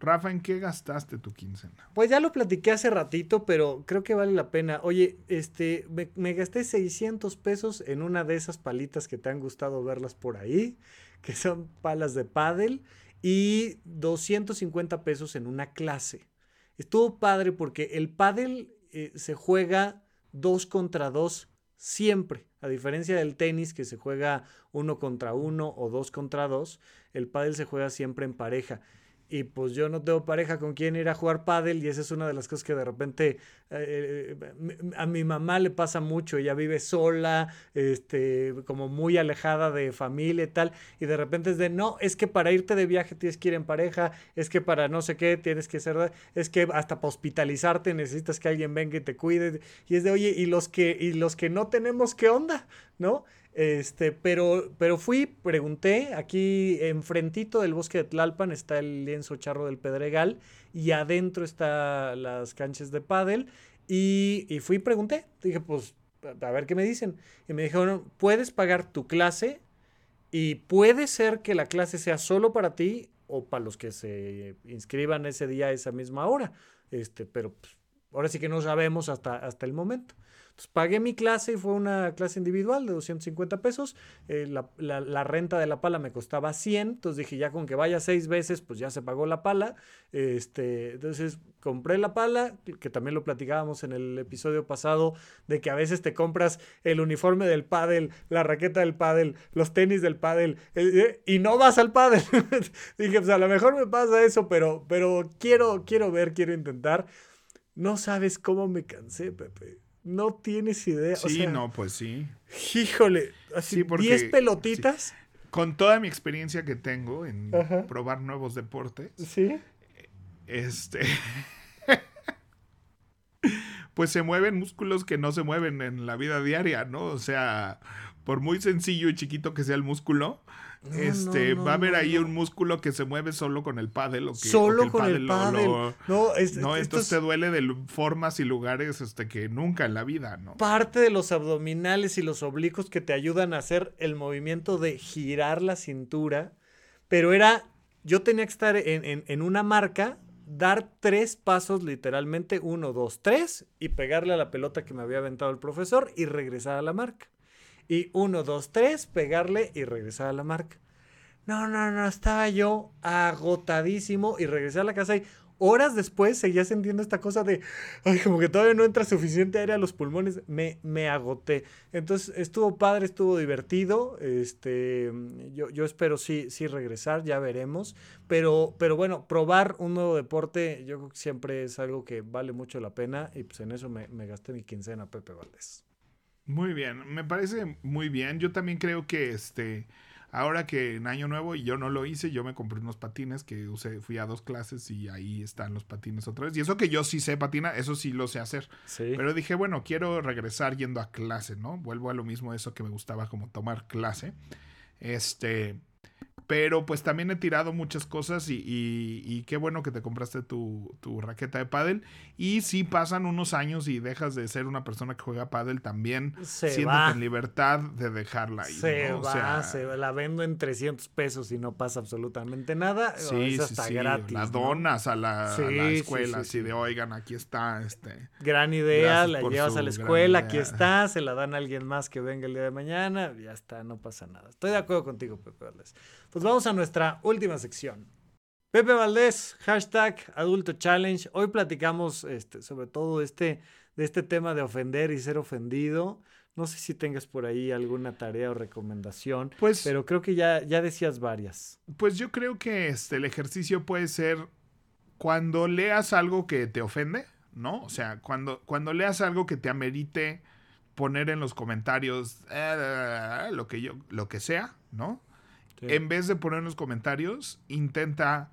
Rafa, ¿en qué gastaste tu quincena? Pues ya lo platiqué hace ratito, pero creo que vale la pena. Oye, este, me, gasté 600 pesos en una de esas palitas que te han gustado verlas por ahí, que son palas de pádel, y 250 pesos en una clase. Estuvo padre porque el pádel eh, se juega dos contra dos siempre. A diferencia del tenis que se juega uno contra uno o dos contra dos, el pádel se juega siempre en pareja y pues yo no tengo pareja con quien ir a jugar pádel y esa es una de las cosas que de repente eh, a mi mamá le pasa mucho, ella vive sola, este, como muy alejada de familia y tal, y de repente es de, no, es que para irte de viaje tienes que ir en pareja, es que para no sé qué tienes que ser, es que hasta para hospitalizarte necesitas que alguien venga y te cuide, y es de, oye, y los que, y los que no tenemos, ¿qué onda? ¿No? Este, pero, pero fui, pregunté, aquí enfrentito del bosque de Tlalpan está el lienzo charro del Pedregal y adentro está las canchas de pádel y, fui y pregunté, dije, pues, a ver qué me dicen. Y me dijeron, puedes pagar tu clase y puede ser que la clase sea solo para ti o para los que se inscriban ese día a esa misma hora. Este, pero pues, ahora sí que no sabemos hasta el momento pagué mi clase y fue una clase individual de 250 pesos. Eh, la, renta de la pala me costaba 100. Entonces dije, ya con que vaya seis veces, pues ya se pagó la pala. Este, entonces compré la pala, que también lo platicábamos en el episodio pasado, de que a veces te compras el uniforme del pádel, la raqueta del pádel, los tenis del pádel, eh, eh, y no vas al pádel. dije, pues a lo mejor me pasa eso, pero, pero quiero, quiero ver, quiero intentar. No sabes cómo me cansé, Pepe. No tienes idea. Sí, no, pues sí. Híjole, así 10 pelotitas. Con toda mi experiencia que tengo en probar nuevos deportes. Sí. Este. pues se mueven músculos que no se mueven en la vida diaria, ¿no? O sea, por muy sencillo y chiquito que sea el músculo, este, va a haber ahí un músculo que se mueve solo con el pádel. O que, solo con el pádel. no, esto te duele de formas y lugares este, que nunca en la vida, ¿no? Parte de los abdominales y los oblicuos que te ayudan a hacer el movimiento de girar la cintura. Pero era, yo tenía que estar en, en una marca, dar tres pasos literalmente, uno, dos, tres, y pegarle a la pelota que me había aventado el profesor y regresar a la marca y uno, dos, tres, pegarle y regresar a la marca. No, no, no, estaba yo agotadísimo y regresé a la casa y horas después seguía sintiendo esta cosa de, como que todavía no entra suficiente aire a los pulmones, me, me agoté. Entonces estuvo padre, estuvo divertido, este, yo, yo espero sí, sí regresar, ya veremos, pero, pero bueno, probar un nuevo deporte yo creo que siempre es algo que vale mucho la pena y pues en eso me, me gasté mi quincena, Pepe Valdés. Muy bien, me parece muy bien. Yo también creo que este Ahora que en Año Nuevo y yo no lo hice, yo me compré unos patines que usé, fui a dos clases y ahí están los patines otra vez. Y eso que yo sí sé patinar, eso sí lo sé hacer. Pero dije, bueno, quiero regresar yendo a clase, ¿no? Vuelvo a lo mismo, eso que me gustaba como tomar clase. Este, pero pues también he tirado muchas cosas y, y, qué bueno que te compraste tu, tu, raqueta de pádel. Y si pasan unos años y dejas de ser una persona que juega pádel, también se siéntate en libertad de dejarla ahí. Se va, se va. La vendo en 300 pesos y no pasa absolutamente nada. Sí, es hasta gratis. La donas a la, escuela, así de, oigan, aquí está. este Gran idea, la llevas a la escuela, aquí está, se la dan a alguien más que venga el día de mañana, ya está, no pasa nada. Estoy de acuerdo contigo, Pepe pues vamos a nuestra última sección. Pepe Valdés, hashtag Adulto Challenge. Hoy platicamos este, sobre todo este, de este tema de ofender y ser ofendido. No sé si tengas por ahí alguna tarea o recomendación, pues, pero creo que ya, ya decías varias. Pues yo creo que este, el ejercicio puede ser cuando leas algo que te ofende, ¿no? O sea, cuando, cuando leas algo que te amerite poner en los comentarios eh, lo, que yo, lo que sea, ¿no? En vez de poner en los comentarios, intenta,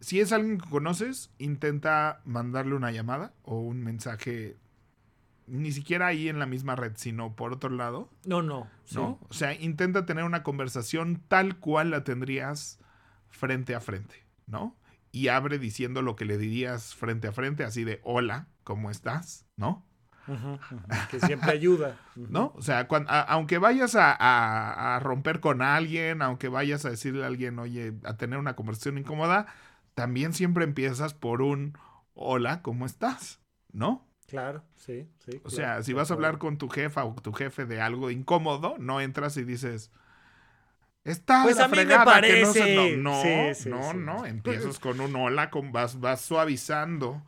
si es alguien que conoces, intenta mandarle una llamada o un mensaje, ni siquiera ahí en la misma red, sino por otro lado. No, no. ¿No? O sea, intenta tener una conversación tal cual la tendrías frente a frente, ¿no? Y abre diciendo lo que le dirías frente a frente, así de, hola, ¿cómo estás? ¿No? que siempre ayuda. ¿No? O sea, aunque vayas a, romper con alguien, aunque vayas a decirle a alguien, oye, a tener una conversación incómoda, también siempre empiezas por un hola, ¿cómo estás? ¿No? Claro, sí, sí. O sea, si vas a hablar con tu jefa o tu jefe de algo incómodo, no entras y dices, Está pues a mí me parece. no, no, no, no, empiezas con un hola, con, vas, vas suavizando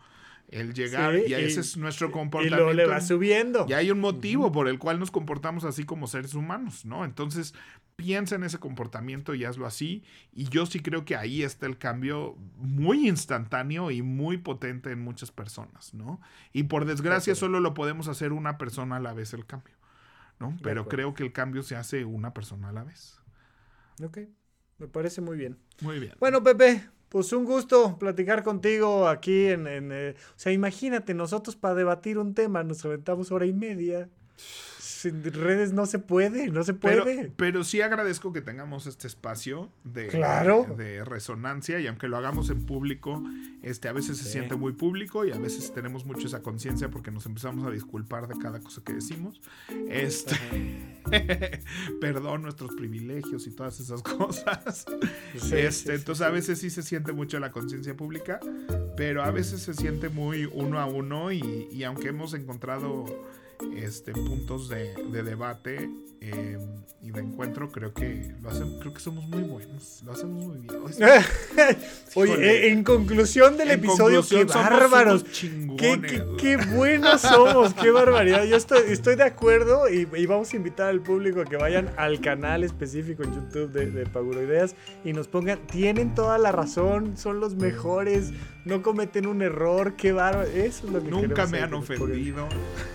el llegar y, ese es nuestro comportamiento. Y luego le va subiendo. Y hay un motivo por el cual nos comportamos así como seres humanos, ¿no? Entonces, piensa en ese comportamiento y hazlo así. Y yo sí creo que ahí está el cambio muy instantáneo y muy potente en muchas personas, ¿no? Y por desgracia solo lo podemos hacer una persona a la vez el cambio, ¿no? Pero creo que el cambio se hace una persona a la vez. Ok, me parece muy bien. Muy bien. Bueno, Pepe, pues un gusto platicar contigo aquí en... Eh, o sea, imagínate, nosotros para debatir un tema nos aventamos hora y media sin redes no se puede, no se puede. Pero, sí agradezco que tengamos este espacio de, de, resonancia y aunque lo hagamos en público, este, a veces se siente muy público y a veces tenemos mucho esa conciencia porque nos empezamos a disculpar de cada cosa que decimos. Este, perdón nuestros privilegios y todas esas cosas. este, entonces a veces sí se siente mucho la conciencia pública, pero a veces se siente muy uno a uno y, y aunque hemos encontrado este, puntos de, de debate eh, y de encuentro, creo que lo hacen, creo que somos muy buenos, lo hacemos muy bien. Oye, en conclusión del episodio, qué bárbaros, qué, qué, buenos somos, qué barbaridad. Yo estoy, estoy de acuerdo y, vamos a invitar al público a que vayan al canal específico en YouTube de, de Paguroideas y nos pongan, tienen toda la razón, son los mejores, no cometen un error, qué bárbaro. Eso es lo que Nunca me han ofendido.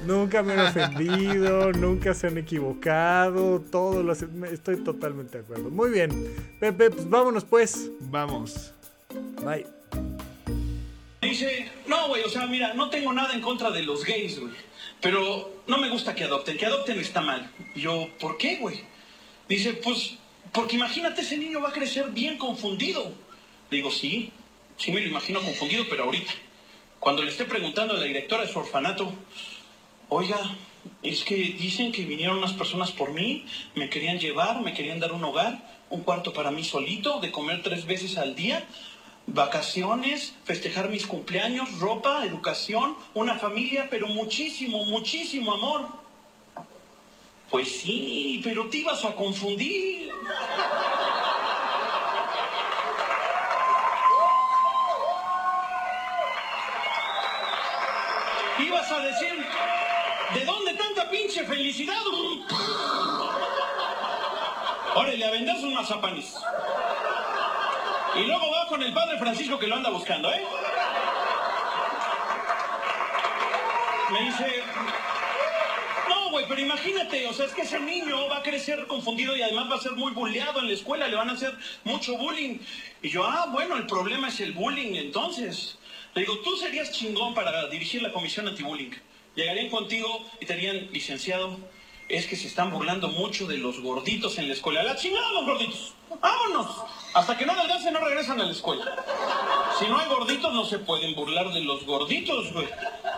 Nunca me han ofendido, nunca se han equivocado todo lo Estoy totalmente de acuerdo. Muy bien. Pepe, pues vámonos pues. Vamos. Bye. Dice, no, güey, o sea, mira, no tengo nada en contra de los gays, güey. Pero no me gusta que adopten. Que adopten está mal. yo, ¿por qué, güey? Dice, pues, porque imagínate, ese niño va a crecer bien confundido. digo, sí, sí me lo imagino confundido, pero ahorita. Cuando le esté preguntando a la directora de su orfanato, oiga, es que dicen que vinieron unas personas por mí, me querían llevar, me querían dar un hogar, un cuarto para mí solito, de comer tres veces al día, vacaciones, festejar mis cumpleaños, ropa, educación, una familia, pero muchísimo, muchísimo amor. Pues sí, pero te ibas a confundir. Vas a decir, ¿de dónde tanta pinche felicidad? Órale, a vender sus mazapanes. Y luego va con el padre Francisco que lo anda buscando, ¿eh? Me dice, no, güey, pero imagínate, o sea, es que ese niño va a crecer confundido y además va a ser muy bulleado en la escuela, le van a hacer mucho bullying. Y yo, ah, bueno, el problema es el bullying, entonces. Le digo, tú serías chingón para dirigir la comisión anti-bullying. Llegarían contigo y te dirían, licenciado, es que se están burlando mucho de los gorditos en la escuela. La chingada los gorditos. Vámonos. Hasta que no adelgacen no regresan a la escuela. Si no hay gorditos no se pueden burlar de los gorditos, güey.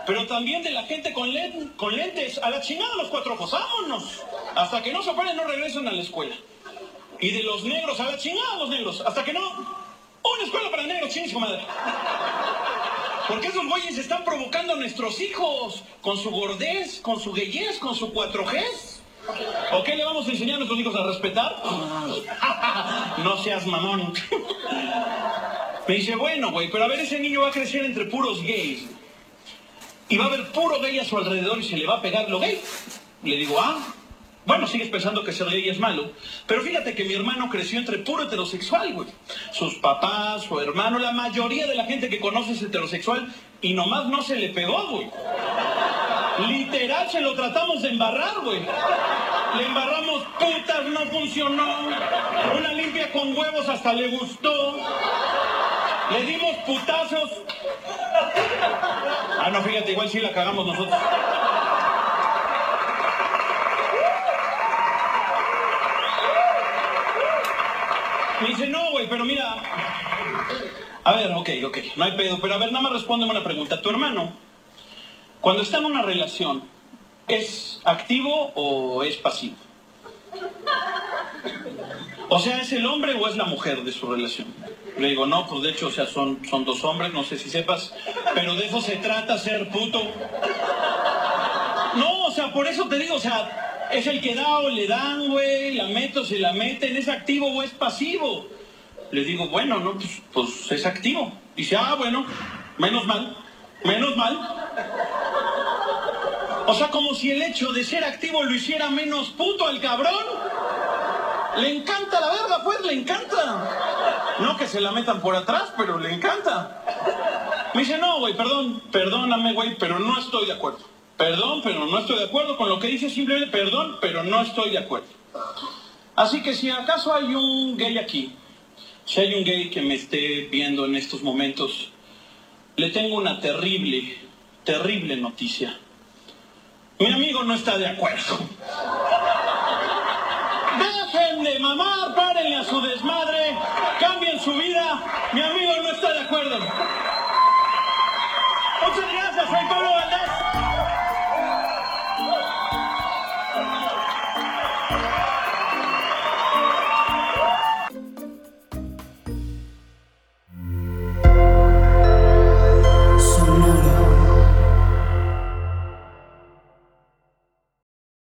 Pero también de la gente con, con lentes. A la chingada los cuatro ojos. Vámonos. Hasta que no se operen no regresan a la escuela. Y de los negros, a la chingada los negros. Hasta que no... Una escuela para negros, chingis, madre. Porque esos güeyes están provocando a nuestros hijos con su gordez, con su gayez, con su cuatro Gs. ¿O qué le vamos a enseñar a nuestros hijos a respetar? no seas mamón. Me dice, bueno, güey, pero a ver, ese niño va a crecer entre puros gays. Y va a haber puro gay a su alrededor y se le va a pegar lo gay. Le digo, ah, bueno, sigues pensando que ser gay es malo. Pero fíjate que mi hermano creció entre puro heterosexual, güey. Sus papás, su hermano, la mayoría de la gente que conoce es heterosexual y nomás no se le pegó, güey. Literal se lo tratamos de embarrar, güey. Le embarramos putas, no funcionó. Una limpia con huevos hasta le gustó. Le dimos putazos. Ah, no, fíjate, igual sí la cagamos nosotros. Me dice, no, güey, pero mira. A ver, ok, ok, no hay pedo. Pero a ver, nada más respóndeme una pregunta. ¿Tu hermano, cuando está en una relación, es activo o es pasivo? O sea, ¿es el hombre o es la mujer de su relación? Le digo, no, pues de hecho, o sea, son, son dos hombres, no sé si sepas, pero de eso se trata ser puto. No, o sea, por eso te digo, o sea, es el que da o le dan, güey, la meto, se la meten, ¿es activo o es pasivo? Le digo, bueno, no, pues, pues es activo. Dice, ah, bueno, menos mal, menos mal. O sea, como si el hecho de ser activo lo hiciera menos puto al cabrón. Le encanta la verga, pues, le encanta. No que se la metan por atrás, pero le encanta. Me dice, no, güey, perdón, perdóname, güey, pero no estoy de acuerdo. Perdón, pero no estoy de acuerdo con lo que dice, simplemente perdón, pero no estoy de acuerdo. Así que si acaso hay un gay aquí, si hay un gay que me esté viendo en estos momentos, le tengo una terrible, terrible noticia. Mi amigo no está de acuerdo. Dejen de mamar, párenle a su desmadre, cambien su vida. Mi amigo no está de acuerdo. Muchas gracias, soy Pablo Valdés.